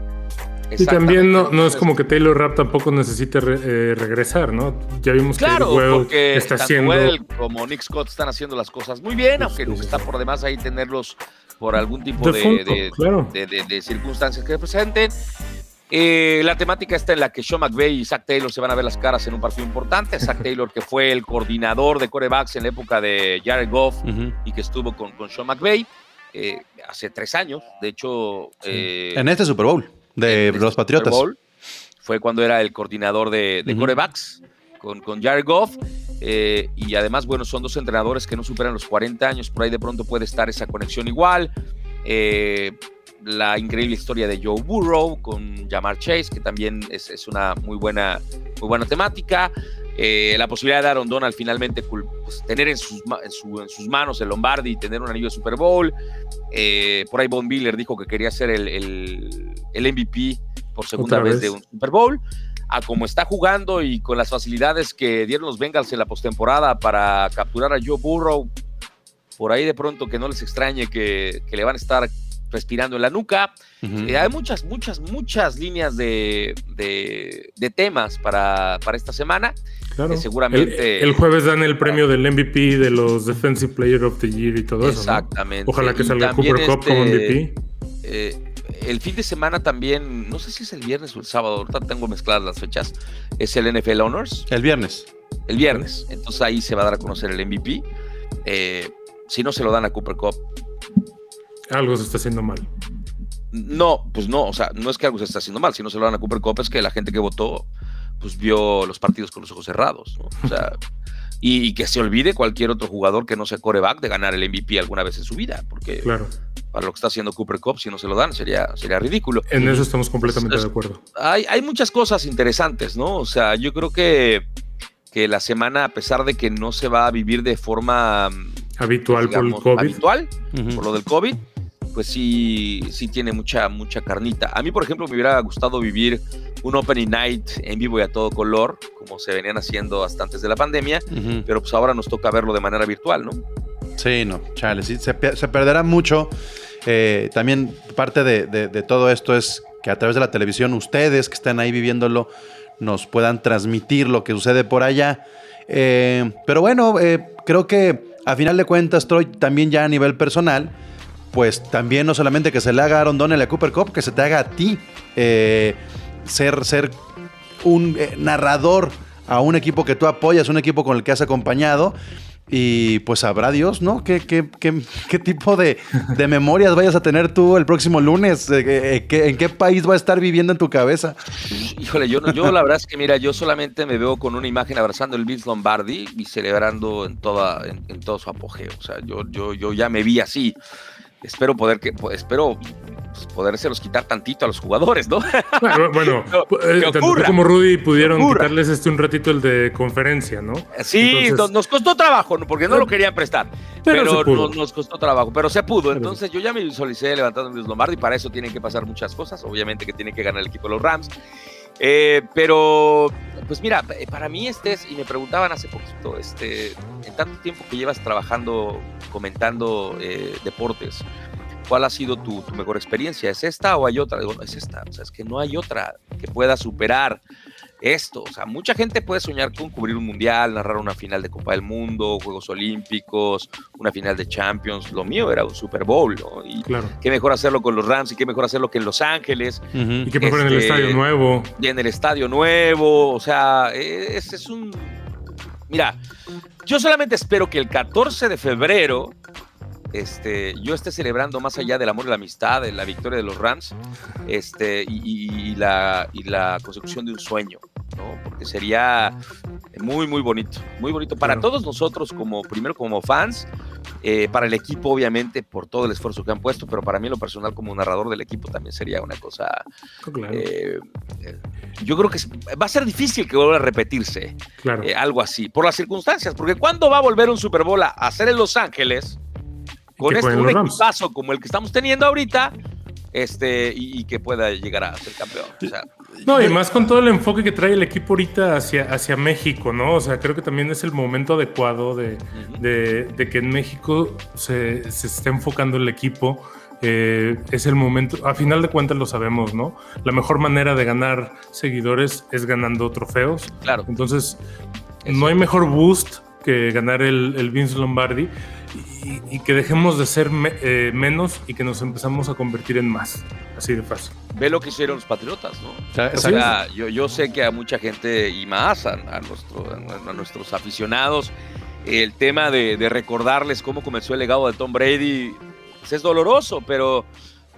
S2: Y también no, no es como que Taylor Rapp tampoco necesite re- eh, regresar, ¿no? Ya vimos
S3: Claro,
S2: que Well
S3: porque
S2: está
S3: tanto
S2: haciendo.
S3: Well como Nick Scott están haciendo las cosas muy bien,
S2: Sí,
S3: aunque
S2: sí,
S3: no
S2: sí,
S3: está
S2: sí.
S3: por demás ahí tenerlos por algún tipo
S2: De
S3: de,
S2: Funko,
S3: de-
S2: claro.
S3: de- de- de circunstancias que presenten. Eh, la temática está en la que Sean McVay y Zach Taylor se van a ver las caras en un partido importante. Zach *laughs* Taylor, que fue el coordinador de corebacks en la época de Jared Goff y que estuvo con, con Sean McVay eh, hace tres años. De hecho, eh,
S1: En este Super Bowl de
S3: este
S1: los Patriotas.
S3: Super Bowl, fue cuando era el coordinador de, de
S1: Ujú.
S3: corebacks con, con Jared Goff. eh, y además, bueno, son dos entrenadores que no superan los 40 años. Por ahí de pronto puede estar esa conexión igual. Eh, la increíble historia de Joe Burrow con Jamar Chase, que también es, es una muy buena, muy buena temática. Eh, la posibilidad de Aaron Donald finalmente pues, tener en sus, en, su- en sus manos el Lombardi y tener un anillo de Super Bowl. Eh, por ahí Von Miller dijo que quería ser el, el- el MVP por segunda vez. de un Super Bowl. A como está jugando y con las facilidades que dieron los Bengals en la postemporada para capturar a Joe Burrow, por ahí de pronto que no les extrañe que, que le van a estar respirando en la nuca. Eh, hay muchas, muchas, muchas líneas de, de- de temas para, para esta semana.
S2: Claro.
S3: que seguramente-
S2: El, el jueves dan el premio del MVP de los Defensive Player of the Year y todo eso. ¿no?
S3: Exactamente.
S2: Ojalá que
S3: Y
S2: salga Cooper Cup como
S3: este,
S2: MVP.
S3: eh, el fin de semana también, no sé si es el viernes o el sábado, ahorita tengo mezcladas las fechas, es el NFL Honors,
S1: El viernes.
S3: el viernes. Entonces ahí se va a dar a conocer el MVP. Eh, si no se lo dan a Cooper Cup,
S2: Algo se está haciendo mal.
S3: no, pues no, o sea, no es que algo se esté haciendo mal, si no se lo dan a Cooper Cup es que la gente que votó, pues vio los partidos con los ojos cerrados, ¿no? O sea, y, y que se olvide cualquier otro jugador que no sea coreback de ganar el MVP alguna vez en su vida, porque
S2: Claro.
S3: para lo que está haciendo Cooper Cup, si no se lo dan, sería, sería ridículo.
S2: En eso estamos completamente
S3: Es-
S2: de acuerdo.
S3: hay, hay muchas cosas interesantes, ¿no? O sea, yo creo que, que la semana, a pesar de que no se va a vivir de forma
S2: Habitual por el COVID.
S3: habitual, por lo del COVID, pues sí, sí tiene mucha, mucha carnita. A mí, por ejemplo, me hubiera gustado vivir un Opening Night en vivo y a todo color, como se venían haciendo hasta antes de la pandemia, pero pues ahora nos toca verlo de manera virtual, ¿no?
S1: Sí, no, chale, sí, se, pe- se perderá mucho. Eh, también parte de, de- de todo esto es que a través de la televisión ustedes que están ahí viviéndolo nos puedan transmitir lo que sucede por allá. Eh, pero bueno, eh, creo que a final de cuentas, Troy, también ya a nivel personal, pues también no solamente que se le haga a Aaron Donald y a Cooper Cup, que se te haga a ti eh, ser, ser un eh, narrador a un equipo que tú apoyas, un equipo con el que has acompañado. Y pues sabrá Dios, ¿no? ¿Qué, qué, qué, qué tipo de, de memorias vayas a tener tú el próximo lunes? Eh, eh, ¿qué- ¿En qué país va a estar viviendo en tu cabeza?
S3: Híjole, yo, yo la verdad es que, mira, yo solamente me veo con una imagen abrazando el Vince Lombardi y celebrando en, toda, en, en todo su apogeo. O sea, yo, yo, yo ya me vi así. Espero poder que, espero pues, podérselos quitar tantito a los jugadores, ¿no?
S2: Bueno, *laughs* bueno, eh, tanto tú como Rudy pudieron quitarles este un ratito el de conferencia, ¿no?
S3: Sí,
S2: Entonces-
S3: nos, nos costó trabajo, porque no lo querían prestar.
S2: Pero
S3: no- nos costó trabajo, pero se pudo. Entonces yo ya me visualicé levantando el Lombardi, para eso tienen que pasar muchas cosas. Obviamente que tiene que ganar el equipo de los Rams. Eh, pero, pues mira, para mí este es, y me preguntaban hace poquito, este, en tanto tiempo que llevas trabajando, comentando eh, deportes, ¿cuál ha sido tu, tu mejor experiencia? ¿Es esta o hay otra? Digo, no, es esta. O sea, es que no hay otra que pueda superar esto. O sea, mucha gente puede soñar con cubrir un mundial, narrar una final de Copa del Mundo, Juegos Olímpicos, una final de Champions. Lo mío era un Super Bowl, ¿no? Y
S2: Claro.
S3: qué mejor hacerlo con los Rams y qué mejor hacerlo que en Los Ángeles
S2: Y que mejor en el
S3: Este-
S2: estadio nuevo.
S3: y en el estadio nuevo. O sea, es, es un. Mira, yo solamente espero que el 14 de febrero este, yo esté celebrando más allá del amor y la amistad, de la victoria de los Rams este, y, y- y la, y la consecución de un sueño, sería muy, muy bonito, muy bonito para
S2: Claro.
S3: todos nosotros, como primero como fans, eh, para el equipo, obviamente, por todo el esfuerzo que han puesto, pero para mí, en lo personal, como narrador del equipo, también sería una cosa
S2: Claro,
S3: eh, eh, yo creo que va a ser difícil que vuelva a repetirse
S2: claro.
S3: eh, algo así, por las circunstancias, porque ¿cuándo va a volver un Super Bowl a hacer en Los Ángeles con este, un equipazo como el que estamos teniendo ahorita? este, y, y que pueda llegar a ser campeón. O sea,
S2: No, y más con todo el enfoque que trae el equipo ahorita hacia, hacia México, ¿no? O sea, creo que también es el momento adecuado de, de- de que en México se, se esté enfocando el equipo. Eh, es el momento, a final de cuentas lo sabemos, ¿no? La mejor manera de ganar seguidores es ganando trofeos.
S3: claro.
S2: Entonces, no hay mejor boost que ganar el, el Vince Lombardi y, y que dejemos de ser me- eh, menos y que nos empezamos a convertir en más. Así de fácil.
S3: Ve lo que hicieron los Patriotas, ¿no? O sea, yo, yo sé que a mucha gente y más a, a nuestro- a nuestros aficionados, el tema de, de recordarles cómo comenzó el legado de Tom Brady pues, es doloroso, pero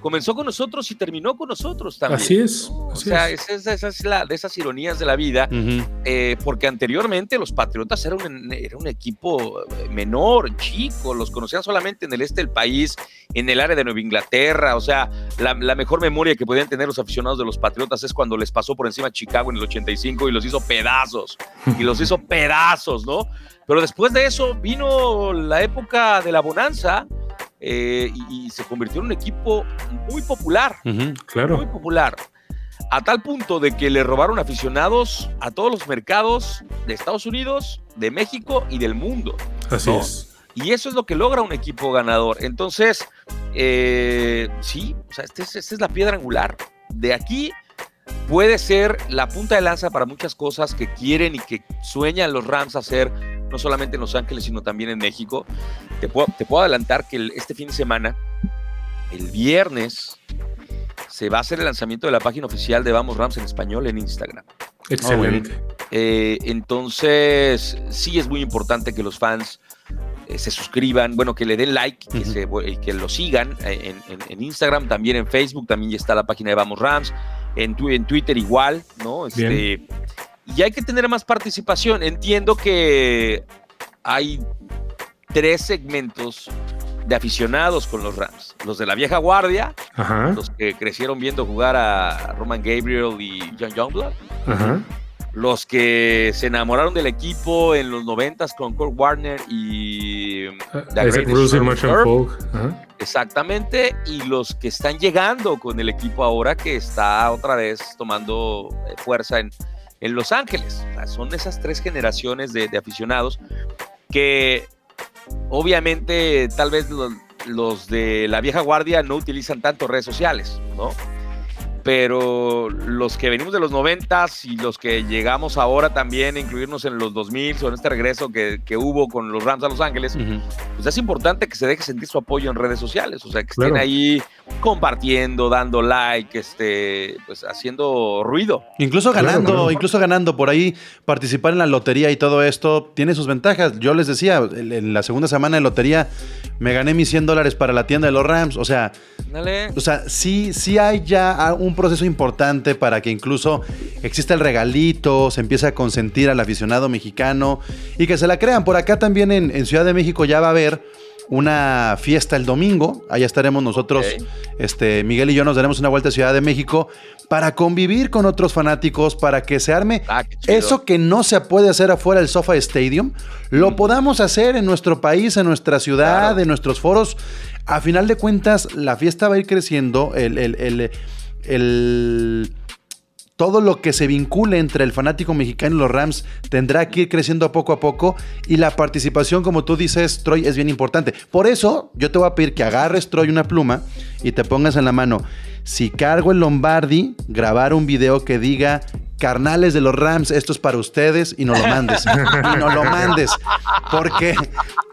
S3: comenzó con nosotros y terminó con nosotros también.
S2: Así es,
S3: ¿no? O
S2: así
S3: sea,
S2: es.
S3: esa es, esa es la, de esas ironías de la vida,
S1: Ujú.
S3: eh, porque anteriormente los Patriotas eran un, era un equipo eh, menor, chico, los conocían solamente en el este del país, en el área de Nueva Inglaterra, o sea, la, la mejor memoria que podían tener los aficionados de los Patriotas es cuando les pasó por encima a Chicago en el 85 y los hizo pedazos, y los hizo pedazos, ¿no? Pero después de eso vino la época de la bonanza eh, y, y se convirtió en un equipo muy popular
S1: Ujú.
S3: muy
S2: Claro.
S3: popular. A tal punto de que le robaron aficionados a todos los mercados de Estados Unidos, de México y del mundo.
S2: Así
S3: No.
S2: es.
S3: Y eso es lo que logra un equipo ganador. Entonces, eh, sí, o sea, este es- esta es la piedra angular. De aquí puede ser la punta de lanza para muchas cosas que quieren y que sueñan los Rams hacer, no solamente en Los Ángeles, sino también en México. Te puedo, te puedo adelantar que el- este fin de semana, el viernes, se va a hacer el lanzamiento de la página oficial de Vamos Rams en español en Instagram.
S2: Excelente.
S3: Eh, entonces, sí es muy importante que los fans eh, se suscriban, bueno, que le den like, que, se, eh, que lo sigan en, en- en Instagram, también en Facebook, también ya está la página de Vamos Rams, en, tu- en Twitter igual, ¿no? Este, y hay que tener más participación. Entiendo que hay tres segmentos de aficionados con los Rams. Los de la vieja guardia,
S2: Ajá.
S3: los que crecieron viendo jugar a Roman Gabriel y John Youngblood
S2: Ajá.
S3: los que se enamoraron del equipo en los noventas con Kurt Warner y
S2: Isaac Bruce. Ajá.
S3: exactamente, y los que están llegando con el equipo ahora que está otra vez tomando eh, fuerza en, en Los Ángeles. Son esas tres generaciones de, de aficionados que obviamente tal vez los, los de la vieja guardia no utilizan tanto redes sociales, ¿no? Pero los que venimos de los noventas y los que llegamos ahora también a incluirnos en los 2000 o en este regreso que, que hubo con los Rams a Los Ángeles, pues es importante que se deje sentir su apoyo en redes sociales, o sea, que estén
S2: Claro.
S3: ahí compartiendo, dando like, este, pues haciendo ruido.
S1: Incluso ganando,
S2: claro.
S1: incluso ganando por ahí, participar en la lotería y todo esto tiene sus ventajas. Yo les decía, en en la segunda semana de lotería me gané mis 100 dólares para la tienda de los Rams. O sea,
S3: Dale.
S1: o sea, sí, sí hay ya un proceso importante para que incluso exista el regalito, se empiece a consentir al aficionado mexicano y que se la crean. Por acá también en, en Ciudad de México ya va a haber una fiesta el domingo. Allá estaremos nosotros, este, Miguel y yo nos daremos una vuelta a Ciudad de México para convivir con otros fanáticos, para que se arme
S3: Ah,
S1: eso que no se puede hacer afuera del SoFi Stadium, lo podamos hacer en nuestro país, en nuestra ciudad,
S3: Claro.
S1: en nuestros foros. A final de cuentas, la fiesta va a ir creciendo. El, el- el- el- todo lo que se vincule entre el fanático mexicano y los Rams tendrá que ir creciendo poco a poco. Y la participación, como tú dices, Troy, es bien importante. Por eso, yo te voy a pedir que agarres, Troy, una pluma y te pongas en la mano. Si cargo el Lombardi, grabar un video que diga carnales de los Rams, esto es para ustedes y no lo mandes. *laughs* y no lo mandes. Porque,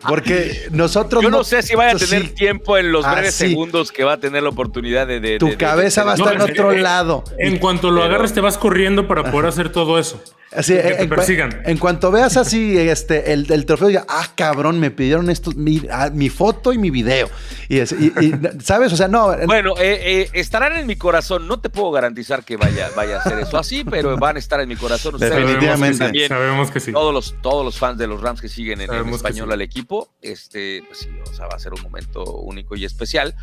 S1: porque nosotros
S3: Yo no sé si vaya a tener
S1: sí,
S3: tiempo en los breves
S1: así.
S3: segundos que va a tener la oportunidad de... de-
S1: tu
S3: de-
S1: cabeza
S3: de-
S1: va a estar en otro
S2: eh,
S1: lado.
S2: En cuanto lo
S3: Pero-
S2: agarres, te vas corriendo para poder hacer todo eso.
S1: Así,
S2: que te
S1: en, cua-
S2: persigan.
S1: en cuanto veas así este, el, el trofeo, ya, ah, cabrón, me pidieron esto, mi, ah, mi foto y mi video. Y, es- y- y, ¿sabes? O sea, no.
S3: Bueno, eh, eh, estarán en mi corazón. No te puedo garantizar que vaya, vaya a ser eso así, pero van a estar en mi corazón. Ustedes
S1: Definitivamente.
S3: sabemos que también
S2: Sabemos que sí.
S3: todos los, todos los fans de los Rams que siguen en,
S2: Sabemos
S3: español
S2: sí.
S3: al equipo, este, pues sí, o sea, va a ser un momento único y especial.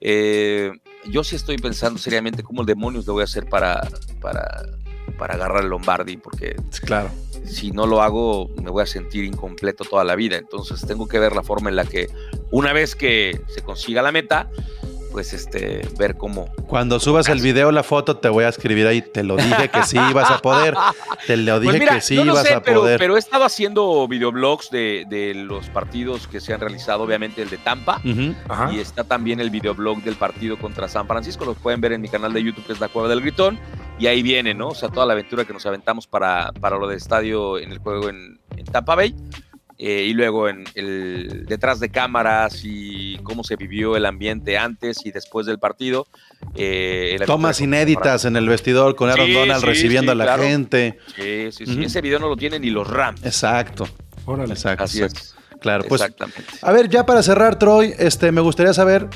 S3: Eh, yo sí estoy pensando seriamente cómo demonios lo voy a hacer para, para, para agarrar el Lombardi, porque
S1: Claro.
S3: si no lo hago me voy a sentir incompleto toda la vida. Entonces tengo que ver la forma en la que una vez que se consiga la meta, pues este, ver cómo.
S1: Cuando subas el video, la foto, te voy a escribir ahí. Te lo dije que sí ibas a poder. *laughs* Te lo dije
S3: Pues mira,
S1: que sí
S3: no lo
S1: ibas
S3: sé,
S1: a
S3: pero,
S1: poder.
S3: pero he estado haciendo videoblogs de, de los partidos que se han realizado, obviamente el de Tampa. Y está también el videoblog del partido contra San Francisco. Los pueden ver en mi canal de YouTube, que es La Cueva del Gritón. Y ahí viene, ¿no? O sea, toda la aventura que nos aventamos para, para lo del estadio en el juego en, en Tampa Bay. Eh, y luego en el detrás de cámaras y cómo se vivió el ambiente antes y después del partido. Eh, la
S1: Tomas inéditas en el vestidor con Aaron
S3: Sí,
S1: Donald
S3: sí,
S1: recibiendo
S3: sí,
S1: a la
S3: claro.
S1: gente.
S3: Sí, sí, sí. Ese video no lo tienen ni los Rams.
S1: Exacto.
S2: Órale.
S1: Exacto.
S3: Así
S1: exacto.
S3: es.
S1: Claro, pues.
S3: Exactamente.
S1: A ver, ya para cerrar, Troy, este, me gustaría saber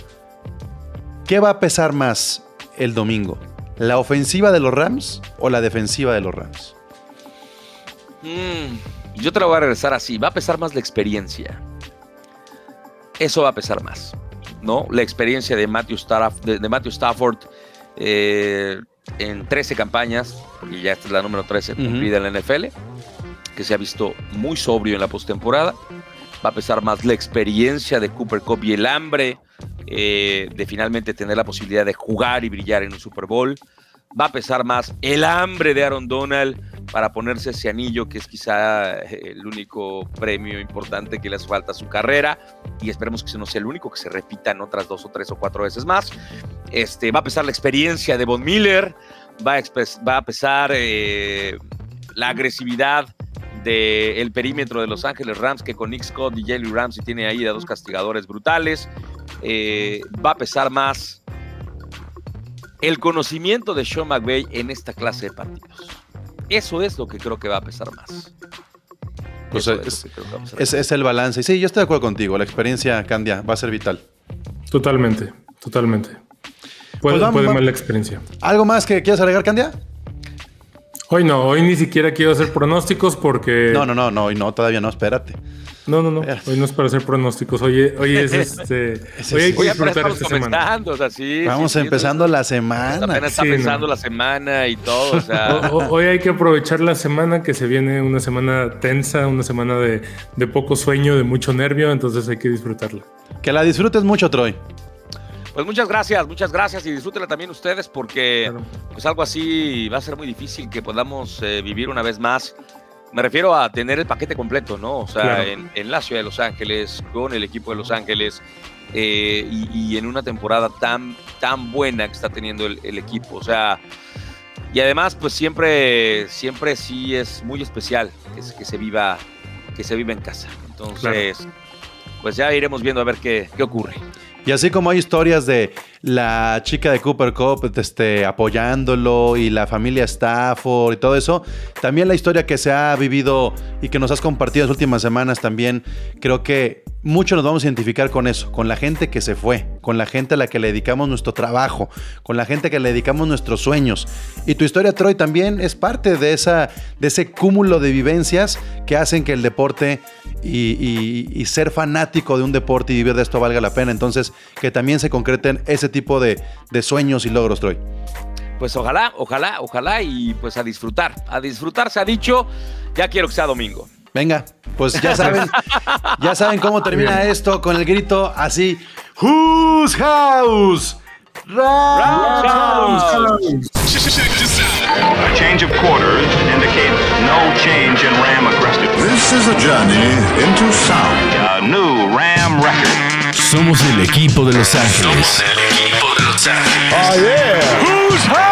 S1: qué va a pesar más el domingo. ¿La ofensiva de los Rams o la defensiva de los Rams?
S3: Mm, yo te lo voy a regresar así. Va a pesar más la experiencia. Eso va a pesar más. ¿No? La experiencia de Matthew, Staff- de, de Matthew Stafford eh, en 13 campañas, porque ya esta es la número 13
S1: Ujú.
S3: cumplida en la NFL, que se ha visto muy sobrio en la postemporada. Va a pesar más la experiencia de Cooper Cup y el hambre eh, de finalmente tener la posibilidad de jugar y brillar en un Super Bowl. Va a pesar más el hambre de Aaron Donald para ponerse ese anillo que es quizá eh, el único premio importante que le hace falta a su carrera y esperemos que no sea el único, que se repita en otras dos o tres o cuatro veces más. Este, va a pesar la experiencia de Von Miller, va a, va a pesar eh, la agresividad del perímetro de Los Ángeles Rams, que con Nick Scott y Jalen Ramsey tiene ahí a dos castigadores brutales. Eh, va a pesar más el conocimiento de Sean McVay en esta clase de partidos. Eso es lo que creo que va a pesar más.
S1: Pues
S3: Eso
S1: es-
S3: lo que creo que va a pesar
S1: Es, es el balance. Y sí, yo estoy de acuerdo contigo. La experiencia, Candia, va a ser vital.
S2: Totalmente, totalmente. Puede,
S1: Pues vamos,
S2: puede la experiencia.
S1: ¿Algo más que quieras agregar, Candia?
S2: Hoy no, hoy ni siquiera quiero hacer pronósticos porque.
S1: No, no, no, no, y no, todavía no, espérate.
S2: No, no, no. Hoy no es para hacer pronósticos. Hoy, hoy es *laughs* este. Hoy hay
S1: sí.
S2: que disfrutar esta semana.
S3: comenzando, o sea, sí.
S1: Vamos
S3: sí, sí,
S1: empezando la semana.
S3: Apenas está
S2: Sí,
S3: pensando
S2: no.
S3: la semana y todo, o sea. *laughs*
S2: O- o- Hoy hay que aprovechar la semana que se viene una semana tensa, una semana de, de poco sueño, de mucho nervio, entonces hay que disfrutarla.
S1: Que la disfrutes mucho, Troy.
S3: Pues muchas gracias, muchas gracias y disfrútenla también ustedes porque
S2: Claro.
S3: pues algo así va a ser muy difícil que podamos eh, vivir una vez más. Me refiero a tener el paquete completo, ¿no? O sea,
S2: Claro.
S3: en, en la ciudad de Los Ángeles, con el equipo de Los Ángeles eh, y, y en una temporada tan, tan buena que está teniendo el, el equipo. O sea, y además, pues siempre, siempre sí es muy especial que, se- que se viva, que se viva en casa. Entonces, pues ya iremos viendo a ver qué, qué ocurre.
S1: Y así como hay historias de la chica de Cooper Cup este, apoyándolo y la familia Stafford y todo eso, también la historia que se ha vivido y que nos has compartido en las últimas semanas también, creo que mucho nos vamos a identificar con eso, con la gente que se fue, con la gente a la que le dedicamos nuestro trabajo, con la gente que le dedicamos nuestros sueños. Y tu historia, Troy, también es parte de, esa, de ese cúmulo de vivencias que hacen que el deporte y ser fanático de un deporte y vivir de esto valga la pena. Entonces, que también se concreten ese tipo de, de sueños y logros, Troy.
S3: Pues ojalá, ojalá, ojalá y pues a disfrutar. A disfrutar se ha dicho, ya quiero que sea domingo.
S1: Venga, pues ya saben, ya saben cómo termina esto con el grito así. Whose house? Rams house.
S4: A change of quarters indicates no change in Ram aggressiveness.
S5: This is a journey into sound.
S4: A new Ram record.
S6: Somos el equipo de Los Ángeles.
S7: Somos el equipo de Los Ángeles.
S4: Whose house?